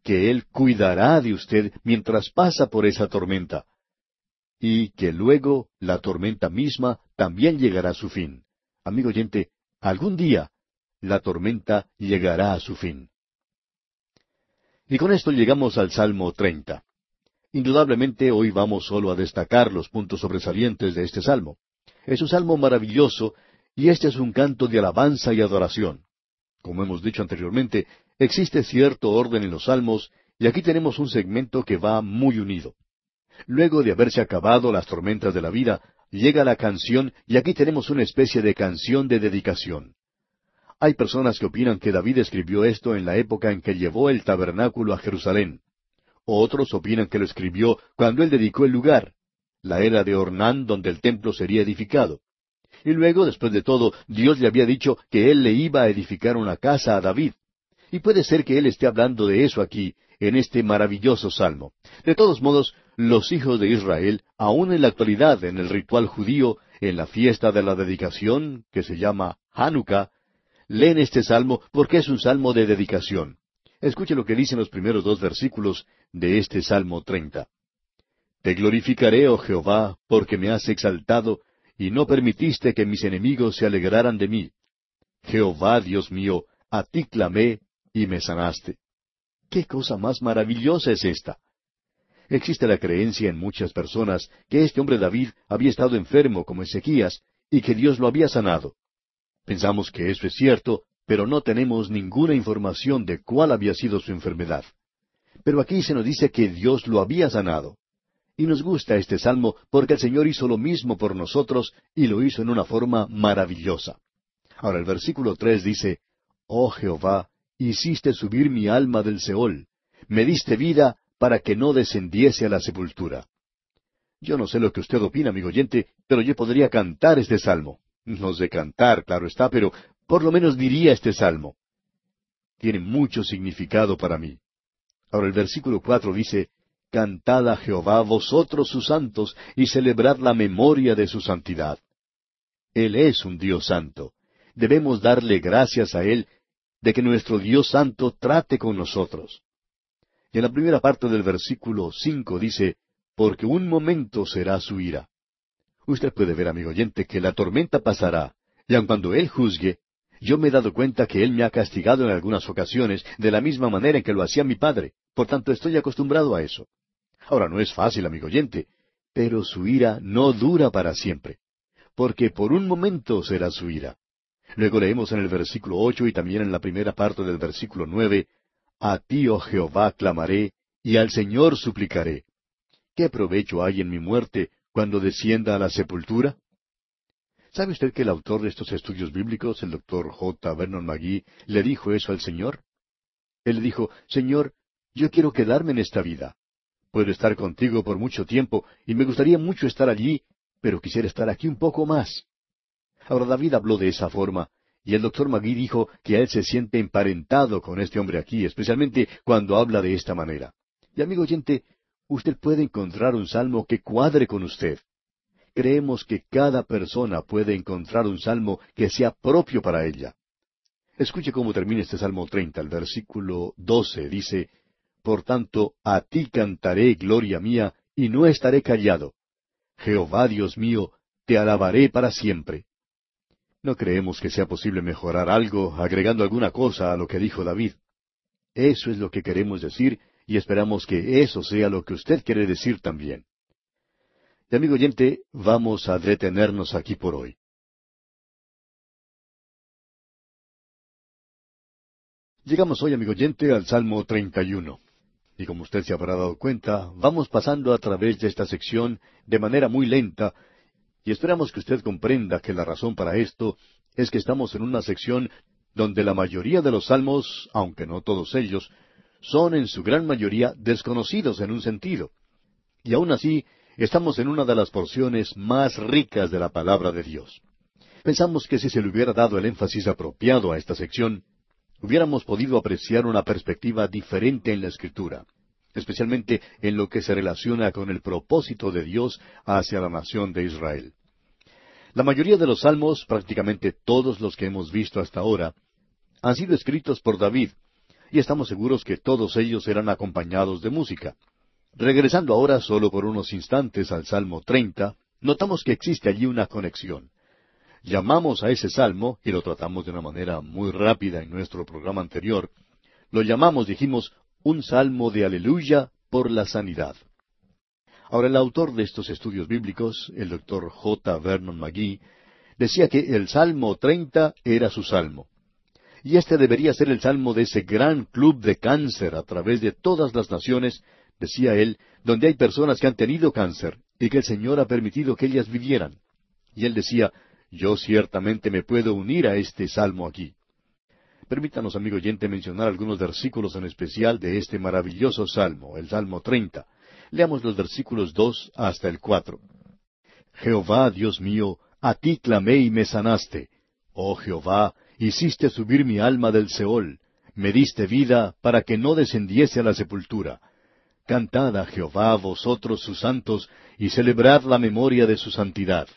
Que Él cuidará de usted mientras pasa por esa tormenta y que luego la tormenta misma también llegará a su fin. Amigo oyente, algún día la tormenta llegará a su fin. Y con esto llegamos al Salmo 30. Indudablemente hoy vamos solo a destacar los puntos sobresalientes de este salmo. Es un salmo maravilloso y este es un canto de alabanza y adoración. Como hemos dicho anteriormente, existe cierto orden en los salmos y aquí tenemos un segmento que va muy unido. Luego de haberse acabado las tormentas de la vida, llega la canción y aquí tenemos una especie de canción de dedicación. Hay personas que opinan que David escribió esto en la época en que llevó el tabernáculo a Jerusalén. Otros opinan que lo escribió cuando él dedicó el lugar, la era de Ornán donde el templo sería edificado. Y luego, después de todo, Dios le había dicho que él le iba a edificar una casa a David. Y puede ser que él esté hablando de eso aquí, en este maravilloso salmo. De todos modos, los hijos de Israel, aun en la actualidad en el ritual judío, en la fiesta de la dedicación, que se llama Hanukkah, leen este salmo porque es un salmo de dedicación. Escuche lo que dicen los primeros dos versículos de este Salmo treinta. Te glorificaré, oh Jehová, porque me has exaltado, y no permitiste que mis enemigos se alegraran de mí. Jehová, Dios mío, a ti clamé y me sanaste. ¿Qué cosa más maravillosa es esta? Existe la creencia en muchas personas que este hombre David había estado enfermo como Ezequías y que Dios lo había sanado. Pensamos que eso es cierto, pero no tenemos ninguna información de cuál había sido su enfermedad. Pero aquí se nos dice que Dios lo había sanado. Y nos gusta este salmo porque el Señor hizo lo mismo por nosotros y lo hizo en una forma maravillosa. Ahora el versículo tres dice, Oh Jehová, hiciste subir mi alma del Seol, me diste vida para que no descendiese a la sepultura. Yo no sé lo que usted opina, amigo oyente, pero yo podría cantar este salmo. No sé cantar, claro está, pero por lo menos diría este salmo. Tiene mucho significado para mí. Ahora el versículo cuatro dice, Cantad a Jehová vosotros sus santos, y celebrad la memoria de su santidad. Él es un Dios santo. Debemos darle gracias a Él de que nuestro Dios santo trate con nosotros. Y en la primera parte del versículo cinco dice, porque un momento será su ira. Usted puede ver, amigo oyente, que la tormenta pasará, y aun cuando Él juzgue, yo me he dado cuenta que Él me ha castigado en algunas ocasiones de la misma manera en que lo hacía mi padre, por tanto estoy acostumbrado a eso. Ahora no es fácil, amigo oyente, pero su ira no dura para siempre, porque por un momento será su ira. Luego leemos en el versículo ocho y también en la primera parte del versículo nueve, A ti, oh Jehová, clamaré, y al Señor suplicaré. ¿Qué provecho hay en mi muerte cuando descienda a la sepultura? ¿Sabe usted que el autor de estos estudios bíblicos, el doctor J. Vernon McGee, le dijo eso al Señor? Él le dijo, Señor, yo quiero quedarme en esta vida. Puedo estar contigo por mucho tiempo y me gustaría mucho estar allí, pero quisiera estar aquí un poco más. Ahora David habló de esa forma, y el doctor Magui dijo que él se siente emparentado con este hombre aquí, especialmente cuando habla de esta manera. Y amigo oyente, usted puede encontrar un salmo que cuadre con usted. Creemos que cada persona puede encontrar un salmo que sea propio para ella. Escuche cómo termina este Salmo 30, el versículo 12, dice, Por tanto, a ti cantaré, gloria mía, y no estaré callado. Jehová Dios mío, te alabaré para siempre. No creemos que sea posible mejorar algo agregando alguna cosa a lo que dijo David. Eso es lo que queremos decir y esperamos que eso sea lo que usted quiere decir también. Y amigo oyente, vamos a detenernos aquí por hoy. Llegamos hoy, amigo oyente, al Salmo 31. Y como usted se habrá dado cuenta, vamos pasando a través de esta sección de manera muy lenta, y esperamos que usted comprenda que la razón para esto es que estamos en una sección donde la mayoría de los salmos, aunque no todos ellos, son en su gran mayoría desconocidos en un sentido. Y aún así, estamos en una de las porciones más ricas de la palabra de Dios. Pensamos que si se le hubiera dado el énfasis apropiado a esta sección, hubiéramos podido apreciar una perspectiva diferente en la Escritura, especialmente en lo que se relaciona con el propósito de Dios hacia la nación de Israel. La mayoría de los salmos, prácticamente todos los que hemos visto hasta ahora, han sido escritos por David, y estamos seguros que todos ellos eran acompañados de música. Regresando ahora solo por unos instantes al Salmo 30, notamos que existe allí una conexión llamamos a ese salmo, y lo tratamos de una manera muy rápida en nuestro programa anterior, lo llamamos, dijimos, un salmo de aleluya por la sanidad. Ahora, el autor de estos estudios bíblicos, el doctor J. Vernon McGee, decía que el Salmo 30 era su salmo. Y este debería ser el salmo de ese gran club de cáncer a través de todas las naciones, decía él, donde hay personas que han tenido cáncer y que el Señor ha permitido que ellas vivieran. Y él decía, yo ciertamente me puedo unir a este salmo aquí. Permítanos, amigo oyente, mencionar algunos versículos en especial de este maravilloso salmo, el Salmo 30. Leamos los versículos dos hasta el cuatro. Jehová, Dios mío, a ti clamé y me sanaste. Oh Jehová, hiciste subir mi alma del Seol, me diste vida para que no descendiese a la sepultura. Cantad a Jehová vosotros sus santos, y celebrad la memoria de su santidad.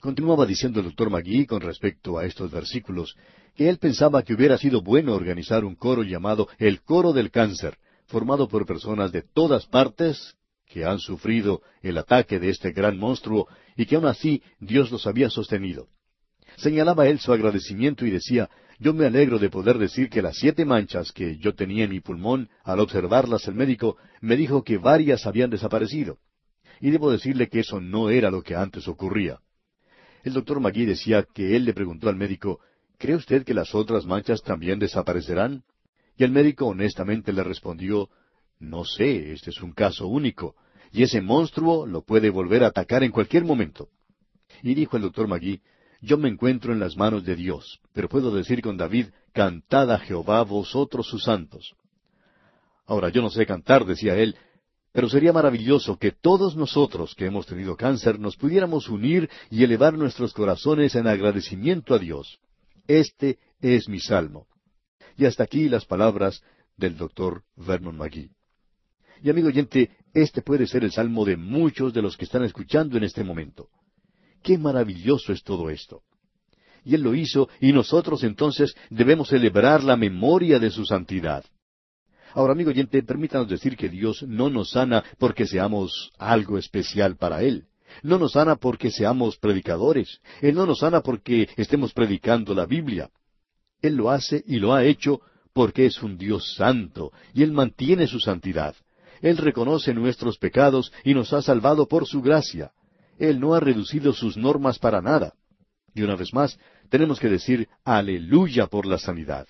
Continuaba diciendo el doctor Magui con respecto a estos versículos que él pensaba que hubiera sido bueno organizar un coro llamado el Coro del Cáncer, formado por personas de todas partes que han sufrido el ataque de este gran monstruo y que aun así Dios los había sostenido. Señalaba él su agradecimiento y decía, yo me alegro de poder decir que las siete manchas que yo tenía en mi pulmón, al observarlas el médico me dijo que varias habían desaparecido. Y debo decirle que eso no era lo que antes ocurría. El doctor Magui decía que él le preguntó al médico, ¿cree usted que las otras manchas también desaparecerán? Y el médico honestamente le respondió, no sé, este es un caso único, y ese monstruo lo puede volver a atacar en cualquier momento. Y dijo el doctor Magui, yo me encuentro en las manos de Dios, pero puedo decir con David, cantad a Jehová vosotros sus santos. Ahora yo no sé cantar, decía él, pero sería maravilloso que todos nosotros que hemos tenido cáncer nos pudiéramos unir y elevar nuestros corazones en agradecimiento a Dios. Este es mi salmo. Y hasta aquí las palabras del doctor Vernon McGee. Y amigo oyente, este puede ser el salmo de muchos de los que están escuchando en este momento. Qué maravilloso es todo esto. Y Él lo hizo, y nosotros entonces debemos celebrar la memoria de su santidad. Ahora, amigo oyente, permítanos decir que Dios no nos sana porque seamos algo especial para Él. No nos sana porque seamos predicadores. Él no nos sana porque estemos predicando la Biblia. Él lo hace y lo ha hecho porque es un Dios santo y Él mantiene su santidad. Él reconoce nuestros pecados y nos ha salvado por su gracia. Él no ha reducido sus normas para nada. Y una vez más, tenemos que decir aleluya por la sanidad.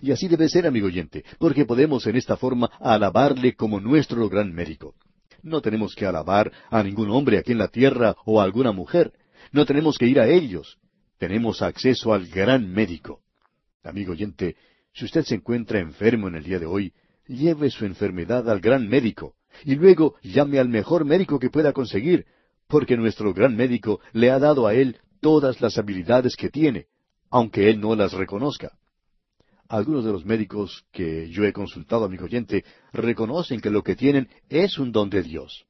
Y así debe ser, amigo oyente, porque podemos en esta forma alabarle como nuestro gran médico. No tenemos que alabar a ningún hombre aquí en la tierra o a alguna mujer. No tenemos que ir a ellos. Tenemos acceso al gran médico. Amigo oyente, si usted se encuentra enfermo en el día de hoy, lleve su enfermedad al gran médico y luego llame al mejor médico que pueda conseguir, porque nuestro gran médico le ha dado a él todas las habilidades que tiene, aunque él no las reconozca. Algunos de los médicos que yo he consultado, amigo oyente, reconocen que lo que tienen es un don de Dios.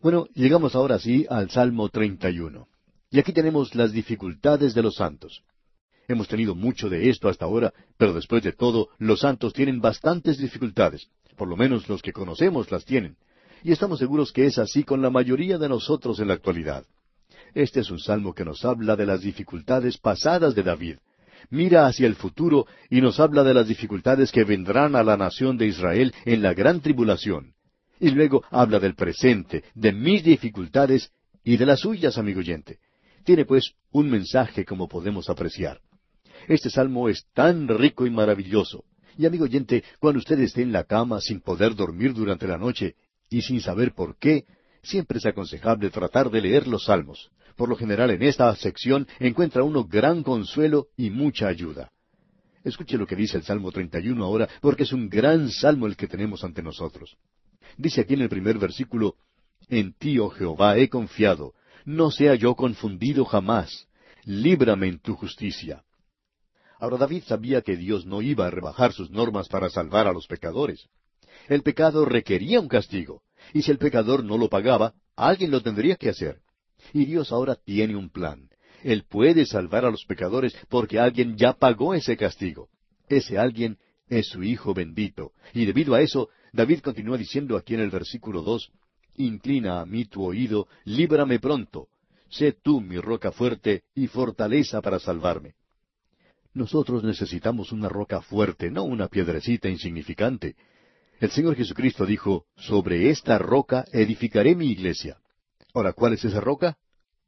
Bueno, llegamos ahora sí al Salmo 31. Y aquí tenemos las dificultades de los santos. Hemos tenido mucho de esto hasta ahora, pero después de todo, los santos tienen bastantes dificultades. Por lo menos los que conocemos las tienen. Y estamos seguros que es así con la mayoría de nosotros en la actualidad. Este es un salmo que nos habla de las dificultades pasadas de David mira hacia el futuro y nos habla de las dificultades que vendrán a la nación de Israel en la gran tribulación. Y luego habla del presente, de mis dificultades y de las suyas, amigo oyente. Tiene pues un mensaje como podemos apreciar. Este salmo es tan rico y maravilloso. Y amigo oyente, cuando usted esté en la cama sin poder dormir durante la noche y sin saber por qué, siempre es aconsejable tratar de leer los salmos. Por lo general en esta sección encuentra uno gran consuelo y mucha ayuda. Escuche lo que dice el Salmo 31 ahora, porque es un gran salmo el que tenemos ante nosotros. Dice aquí en el primer versículo, En ti, oh Jehová, he confiado, no sea yo confundido jamás, líbrame en tu justicia. Ahora David sabía que Dios no iba a rebajar sus normas para salvar a los pecadores. El pecado requería un castigo, y si el pecador no lo pagaba, alguien lo tendría que hacer. Y Dios ahora tiene un plan. Él puede salvar a los pecadores porque alguien ya pagó ese castigo. Ese alguien es su Hijo bendito. Y debido a eso, David continúa diciendo aquí en el versículo dos, Inclina a mí tu oído, líbrame pronto. Sé tú mi roca fuerte y fortaleza para salvarme. Nosotros necesitamos una roca fuerte, no una piedrecita insignificante. El Señor Jesucristo dijo, Sobre esta roca edificaré mi iglesia. Ahora, ¿cuál es esa roca?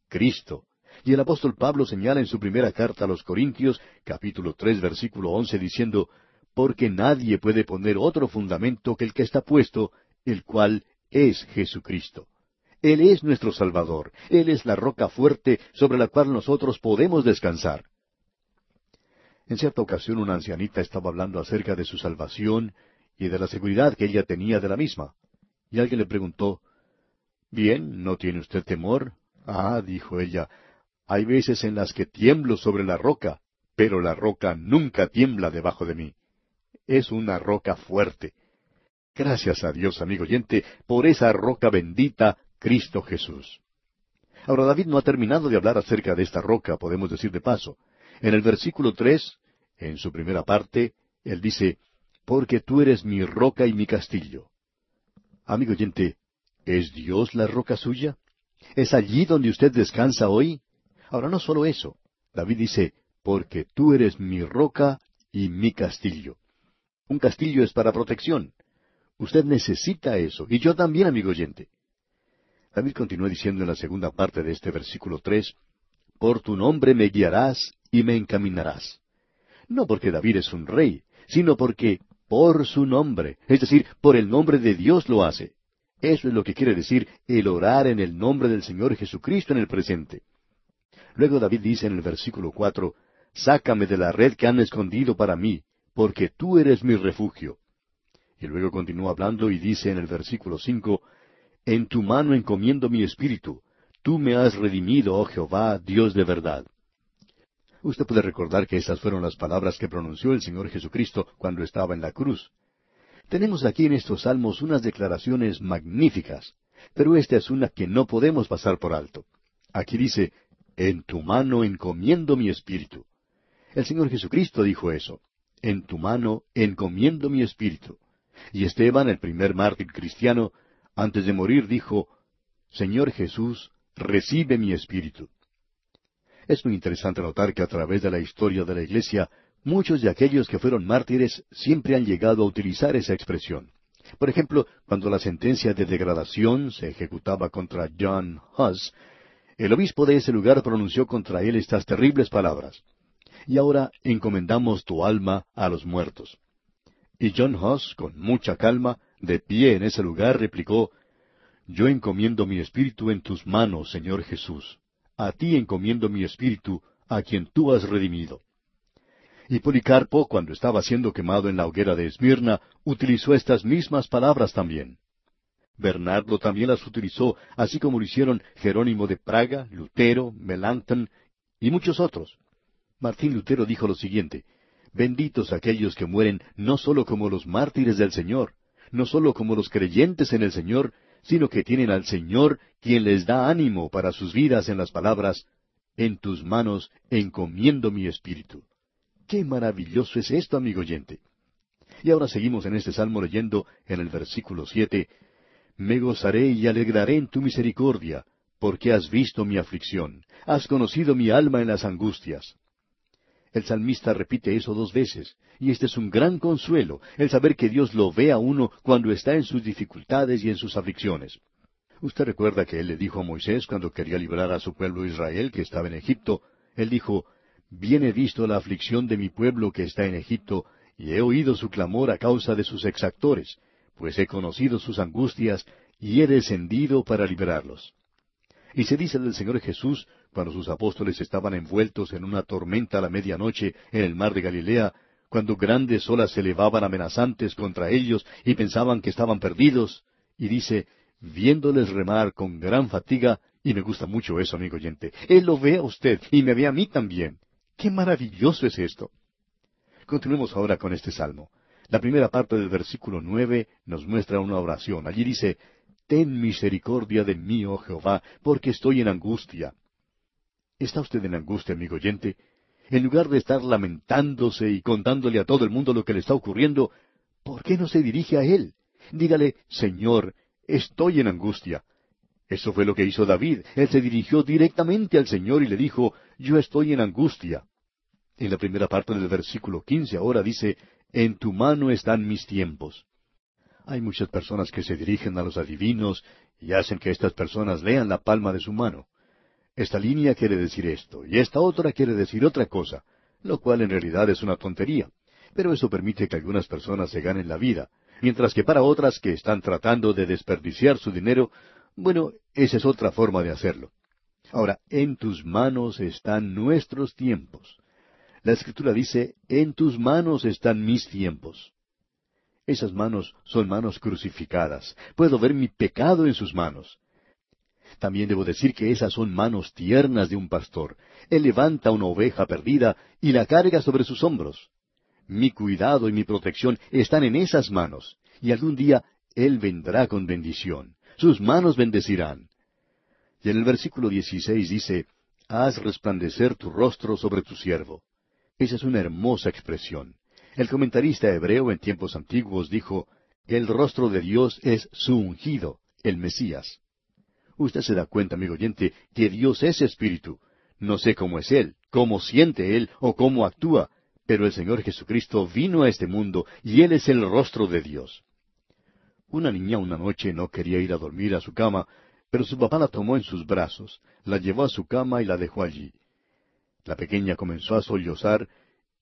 Cristo. Y el apóstol Pablo señala en su primera carta a los Corintios, capítulo tres, versículo once, diciendo, Porque nadie puede poner otro fundamento que el que está puesto, el cual es Jesucristo. Él es nuestro Salvador. Él es la roca fuerte sobre la cual nosotros podemos descansar. En cierta ocasión una ancianita estaba hablando acerca de su salvación y de la seguridad que ella tenía de la misma. Y alguien le preguntó, Bien, ¿no tiene usted temor? Ah, dijo ella, hay veces en las que tiemblo sobre la roca, pero la roca nunca tiembla debajo de mí. Es una roca fuerte. Gracias a Dios, amigo oyente, por esa roca bendita, Cristo Jesús. Ahora David no ha terminado de hablar acerca de esta roca, podemos decir de paso. En el versículo tres, en su primera parte, él dice, Porque tú eres mi roca y mi castillo. Amigo oyente, ¿Es Dios la roca suya? ¿Es allí donde usted descansa hoy? Ahora no solo eso. David dice, porque tú eres mi roca y mi castillo. Un castillo es para protección. Usted necesita eso, y yo también, amigo oyente. David continúa diciendo en la segunda parte de este versículo tres, Por tu nombre me guiarás y me encaminarás. No porque David es un rey, sino porque por su nombre, es decir, por el nombre de Dios lo hace. Eso es lo que quiere decir el orar en el nombre del Señor Jesucristo en el presente. Luego David dice en el versículo cuatro, Sácame de la red que han escondido para mí, porque tú eres mi refugio. Y luego continúa hablando y dice en el versículo cinco, En tu mano encomiendo mi espíritu, tú me has redimido, oh Jehová, Dios de verdad. Usted puede recordar que esas fueron las palabras que pronunció el Señor Jesucristo cuando estaba en la cruz. Tenemos aquí en estos salmos unas declaraciones magníficas, pero esta es una que no podemos pasar por alto. Aquí dice, En tu mano encomiendo mi espíritu. El Señor Jesucristo dijo eso. En tu mano encomiendo mi espíritu. Y Esteban, el primer mártir cristiano, antes de morir dijo, Señor Jesús, recibe mi espíritu. Es muy interesante notar que a través de la historia de la Iglesia Muchos de aquellos que fueron mártires siempre han llegado a utilizar esa expresión. Por ejemplo, cuando la sentencia de degradación se ejecutaba contra John Huss, el obispo de ese lugar pronunció contra él estas terribles palabras. Y ahora encomendamos tu alma a los muertos. Y John Huss, con mucha calma, de pie en ese lugar, replicó, Yo encomiendo mi espíritu en tus manos, Señor Jesús. A ti encomiendo mi espíritu, a quien tú has redimido. Y Policarpo, cuando estaba siendo quemado en la hoguera de Esmirna, utilizó estas mismas palabras también. Bernardo también las utilizó, así como lo hicieron Jerónimo de Praga, Lutero, Melanchthon y muchos otros. Martín Lutero dijo lo siguiente, Benditos aquellos que mueren no sólo como los mártires del Señor, no sólo como los creyentes en el Señor, sino que tienen al Señor quien les da ánimo para sus vidas en las palabras, En tus manos encomiendo mi espíritu. Qué maravilloso es esto, amigo oyente. Y ahora seguimos en este salmo leyendo en el versículo siete, Me gozaré y alegraré en tu misericordia, porque has visto mi aflicción, has conocido mi alma en las angustias. El salmista repite eso dos veces, y este es un gran consuelo, el saber que Dios lo ve a uno cuando está en sus dificultades y en sus aflicciones. Usted recuerda que él le dijo a Moisés cuando quería librar a su pueblo Israel que estaba en Egipto, él dijo, Bien he visto la aflicción de mi pueblo que está en Egipto, y he oído su clamor a causa de sus exactores, pues he conocido sus angustias, y he descendido para liberarlos. Y se dice del Señor Jesús, cuando sus apóstoles estaban envueltos en una tormenta a la medianoche en el mar de Galilea, cuando grandes olas se elevaban amenazantes contra ellos y pensaban que estaban perdidos, y dice, viéndoles remar con gran fatiga, y me gusta mucho eso, amigo oyente, Él lo ve a usted y me ve a mí también. ¡Qué maravilloso es esto! Continuemos ahora con este salmo. La primera parte del versículo nueve nos muestra una oración. Allí dice, Ten misericordia de mí, oh Jehová, porque estoy en angustia. ¿Está usted en angustia, amigo oyente? En lugar de estar lamentándose y contándole a todo el mundo lo que le está ocurriendo, ¿por qué no se dirige a Él? Dígale, Señor, estoy en angustia. Eso fue lo que hizo David. Él se dirigió directamente al Señor y le dijo, Yo estoy en angustia. En la primera parte del versículo quince ahora dice, En tu mano están mis tiempos. Hay muchas personas que se dirigen a los adivinos y hacen que estas personas lean la palma de su mano. Esta línea quiere decir esto, y esta otra quiere decir otra cosa, lo cual en realidad es una tontería. Pero eso permite que algunas personas se ganen la vida, mientras que para otras que están tratando de desperdiciar su dinero, bueno, esa es otra forma de hacerlo. Ahora, en tus manos están nuestros tiempos. La escritura dice, en tus manos están mis tiempos. Esas manos son manos crucificadas. Puedo ver mi pecado en sus manos. También debo decir que esas son manos tiernas de un pastor. Él levanta una oveja perdida y la carga sobre sus hombros. Mi cuidado y mi protección están en esas manos, y algún día Él vendrá con bendición. Sus manos bendecirán. Y en el versículo 16 dice, Haz resplandecer tu rostro sobre tu siervo. Esa es una hermosa expresión. El comentarista hebreo en tiempos antiguos dijo, el rostro de Dios es su ungido, el Mesías. Usted se da cuenta, amigo oyente, que Dios es espíritu. No sé cómo es Él, cómo siente Él o cómo actúa, pero el Señor Jesucristo vino a este mundo y Él es el rostro de Dios. Una niña una noche no quería ir a dormir a su cama, pero su papá la tomó en sus brazos, la llevó a su cama y la dejó allí. La pequeña comenzó a sollozar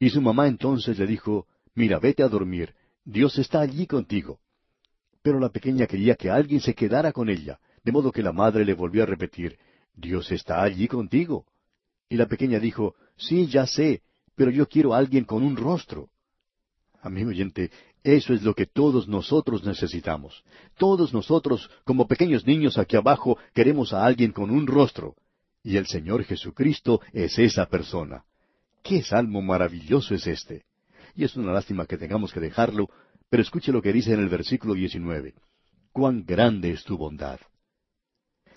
y su mamá entonces le dijo, Mira, vete a dormir, Dios está allí contigo. Pero la pequeña quería que alguien se quedara con ella, de modo que la madre le volvió a repetir, Dios está allí contigo. Y la pequeña dijo, Sí, ya sé, pero yo quiero a alguien con un rostro. Amigo oyente, eso es lo que todos nosotros necesitamos. Todos nosotros, como pequeños niños aquí abajo, queremos a alguien con un rostro. Y el Señor Jesucristo es esa persona. ¡Qué salmo maravilloso es este! Y es una lástima que tengamos que dejarlo, pero escuche lo que dice en el versículo 19. ¡Cuán grande es tu bondad!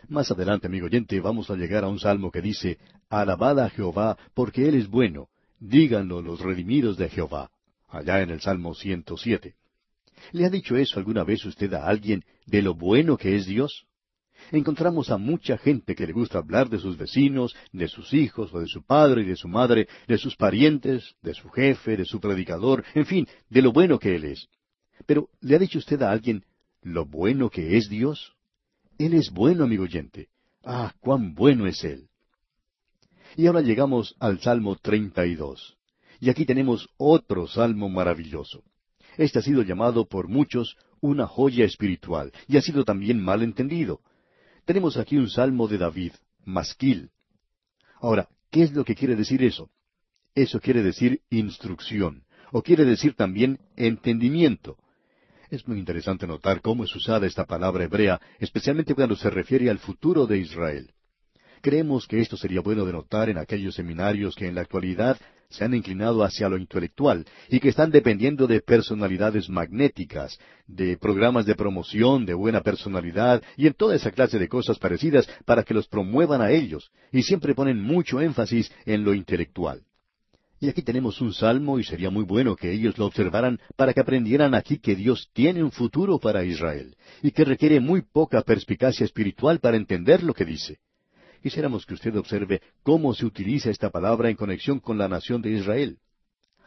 Más adelante, amigo oyente, vamos a llegar a un salmo que dice, Alabad a Jehová, porque Él es bueno, díganlo los redimidos de Jehová, allá en el Salmo 107. ¿Le ha dicho eso alguna vez usted a alguien de lo bueno que es Dios? Encontramos a mucha gente que le gusta hablar de sus vecinos, de sus hijos, o de su padre y de su madre, de sus parientes, de su jefe, de su predicador, en fin, de lo bueno que Él es. Pero, ¿le ha dicho usted a alguien lo bueno que es Dios? Él es bueno, amigo oyente. Ah, cuán bueno es Él. Y ahora llegamos al Salmo 32. Y aquí tenemos otro salmo maravilloso. Este ha sido llamado por muchos una joya espiritual, y ha sido también mal entendido. Tenemos aquí un salmo de David, masquil. Ahora, ¿qué es lo que quiere decir eso? Eso quiere decir instrucción, o quiere decir también entendimiento. Es muy interesante notar cómo es usada esta palabra hebrea, especialmente cuando se refiere al futuro de Israel. Creemos que esto sería bueno de notar en aquellos seminarios que en la actualidad se han inclinado hacia lo intelectual y que están dependiendo de personalidades magnéticas, de programas de promoción, de buena personalidad y en toda esa clase de cosas parecidas para que los promuevan a ellos y siempre ponen mucho énfasis en lo intelectual. Y aquí tenemos un salmo y sería muy bueno que ellos lo observaran para que aprendieran aquí que Dios tiene un futuro para Israel y que requiere muy poca perspicacia espiritual para entender lo que dice Quisiéramos que usted observe cómo se utiliza esta palabra en conexión con la nación de Israel.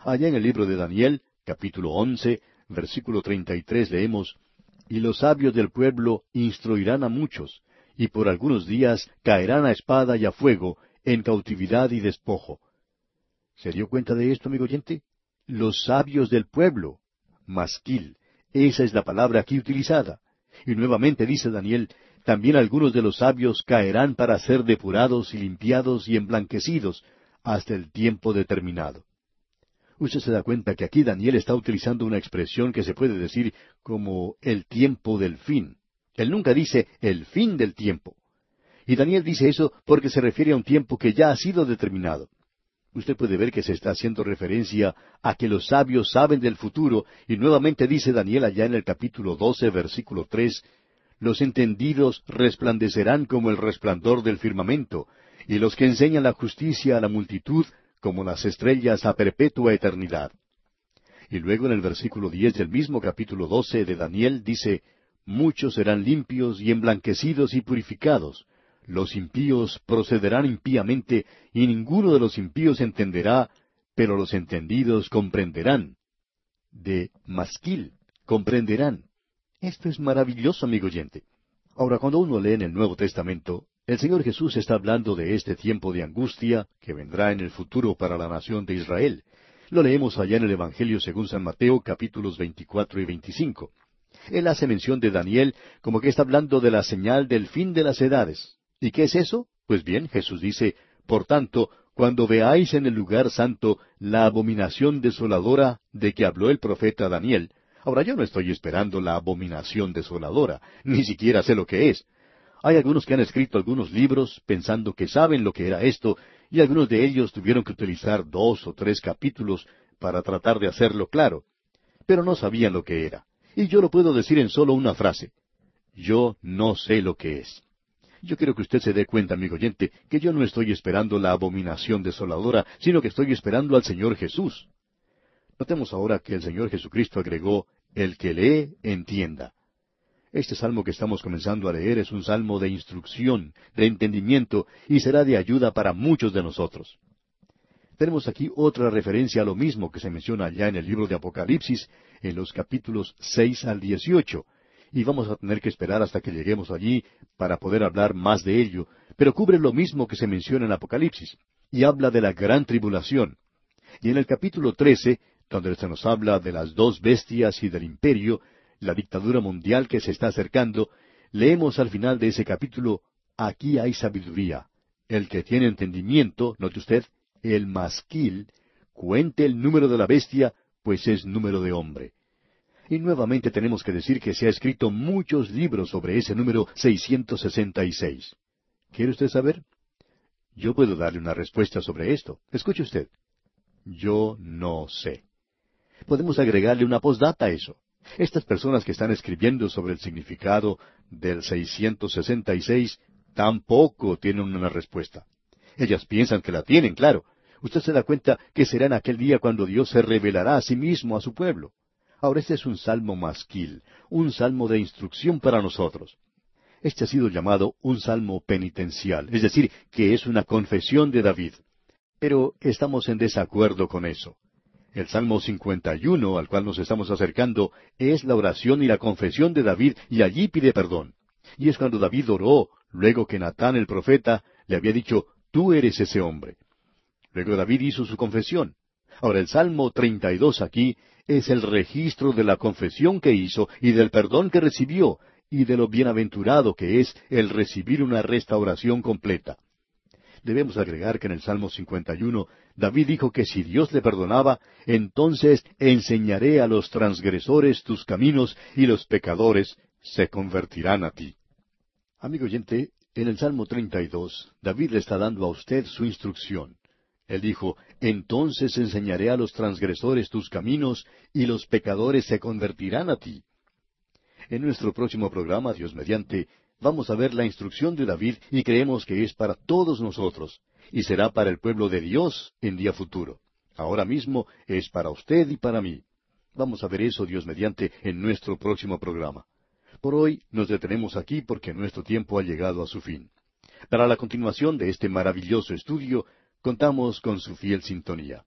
Allá en el libro de Daniel, capítulo once, versículo treinta y tres, leemos Y los sabios del pueblo instruirán a muchos, y por algunos días caerán a espada y a fuego, en cautividad y despojo. ¿Se dio cuenta de esto, amigo oyente? Los sabios del pueblo. Masquil. Esa es la palabra aquí utilizada. Y nuevamente dice Daniel, también algunos de los sabios caerán para ser depurados y limpiados y emblanquecidos hasta el tiempo determinado. Usted se da cuenta que aquí Daniel está utilizando una expresión que se puede decir como el tiempo del fin. Él nunca dice el fin del tiempo. Y Daniel dice eso porque se refiere a un tiempo que ya ha sido determinado. Usted puede ver que se está haciendo referencia a que los sabios saben del futuro, y nuevamente dice Daniel allá en el capítulo doce, versículo tres, los entendidos resplandecerán como el resplandor del firmamento, y los que enseñan la justicia a la multitud como las estrellas a perpetua eternidad. Y luego en el versículo diez del mismo capítulo doce de Daniel dice, Muchos serán limpios y emblanquecidos y purificados, los impíos procederán impíamente, y ninguno de los impíos entenderá, pero los entendidos comprenderán. De masquil, comprenderán. Esto es maravilloso, amigo oyente. Ahora, cuando uno lee en el Nuevo Testamento, el Señor Jesús está hablando de este tiempo de angustia que vendrá en el futuro para la nación de Israel. Lo leemos allá en el Evangelio según San Mateo capítulos 24 y 25. Él hace mención de Daniel como que está hablando de la señal del fin de las edades. ¿Y qué es eso? Pues bien, Jesús dice, Por tanto, cuando veáis en el lugar santo la abominación desoladora de que habló el profeta Daniel, ahora yo no estoy esperando la abominación desoladora, ni siquiera sé lo que es. Hay algunos que han escrito algunos libros pensando que saben lo que era esto, y algunos de ellos tuvieron que utilizar dos o tres capítulos para tratar de hacerlo claro, pero no sabían lo que era. Y yo lo puedo decir en solo una frase. Yo no sé lo que es. Yo quiero que usted se dé cuenta, amigo oyente, que yo no estoy esperando la abominación desoladora, sino que estoy esperando al Señor Jesús. Notemos ahora que el Señor Jesucristo agregó, el que lee, entienda. Este salmo que estamos comenzando a leer es un salmo de instrucción, de entendimiento, y será de ayuda para muchos de nosotros. Tenemos aquí otra referencia a lo mismo que se menciona allá en el libro de Apocalipsis, en los capítulos seis al dieciocho, y vamos a tener que esperar hasta que lleguemos allí para poder hablar más de ello, pero cubre lo mismo que se menciona en Apocalipsis, y habla de la gran tribulación. Y en el capítulo trece, donde se nos habla de las dos bestias y del imperio, la dictadura mundial que se está acercando, leemos al final de ese capítulo, aquí hay sabiduría. El que tiene entendimiento, note usted, el masquil, cuente el número de la bestia, pues es número de hombre. Y nuevamente tenemos que decir que se ha escrito muchos libros sobre ese número 666. ¿Quiere usted saber? Yo puedo darle una respuesta sobre esto. Escuche usted. Yo no sé. Podemos agregarle una postdata a eso. Estas personas que están escribiendo sobre el significado del 666 tampoco tienen una respuesta. Ellas piensan que la tienen, claro. Usted se da cuenta que será en aquel día cuando Dios se revelará a sí mismo a su pueblo. Ahora este es un salmo masquil, un salmo de instrucción para nosotros. Este ha sido llamado un salmo penitencial, es decir, que es una confesión de David. Pero estamos en desacuerdo con eso. El Salmo 51, al cual nos estamos acercando, es la oración y la confesión de David, y allí pide perdón. Y es cuando David oró, luego que Natán el profeta le había dicho, Tú eres ese hombre. Luego David hizo su confesión. Ahora el Salmo 32 aquí es el registro de la confesión que hizo y del perdón que recibió y de lo bienaventurado que es el recibir una restauración completa. Debemos agregar que en el Salmo 51 David dijo que si Dios le perdonaba, entonces enseñaré a los transgresores tus caminos y los pecadores se convertirán a ti. Amigo oyente, en el Salmo 32, David le está dando a usted su instrucción. Él dijo, entonces enseñaré a los transgresores tus caminos, y los pecadores se convertirán a ti. En nuestro próximo programa, Dios mediante, vamos a ver la instrucción de David y creemos que es para todos nosotros, y será para el pueblo de Dios en día futuro. Ahora mismo es para usted y para mí. Vamos a ver eso, Dios mediante, en nuestro próximo programa. Por hoy nos detenemos aquí porque nuestro tiempo ha llegado a su fin. Para la continuación de este maravilloso estudio, contamos con su fiel sintonía.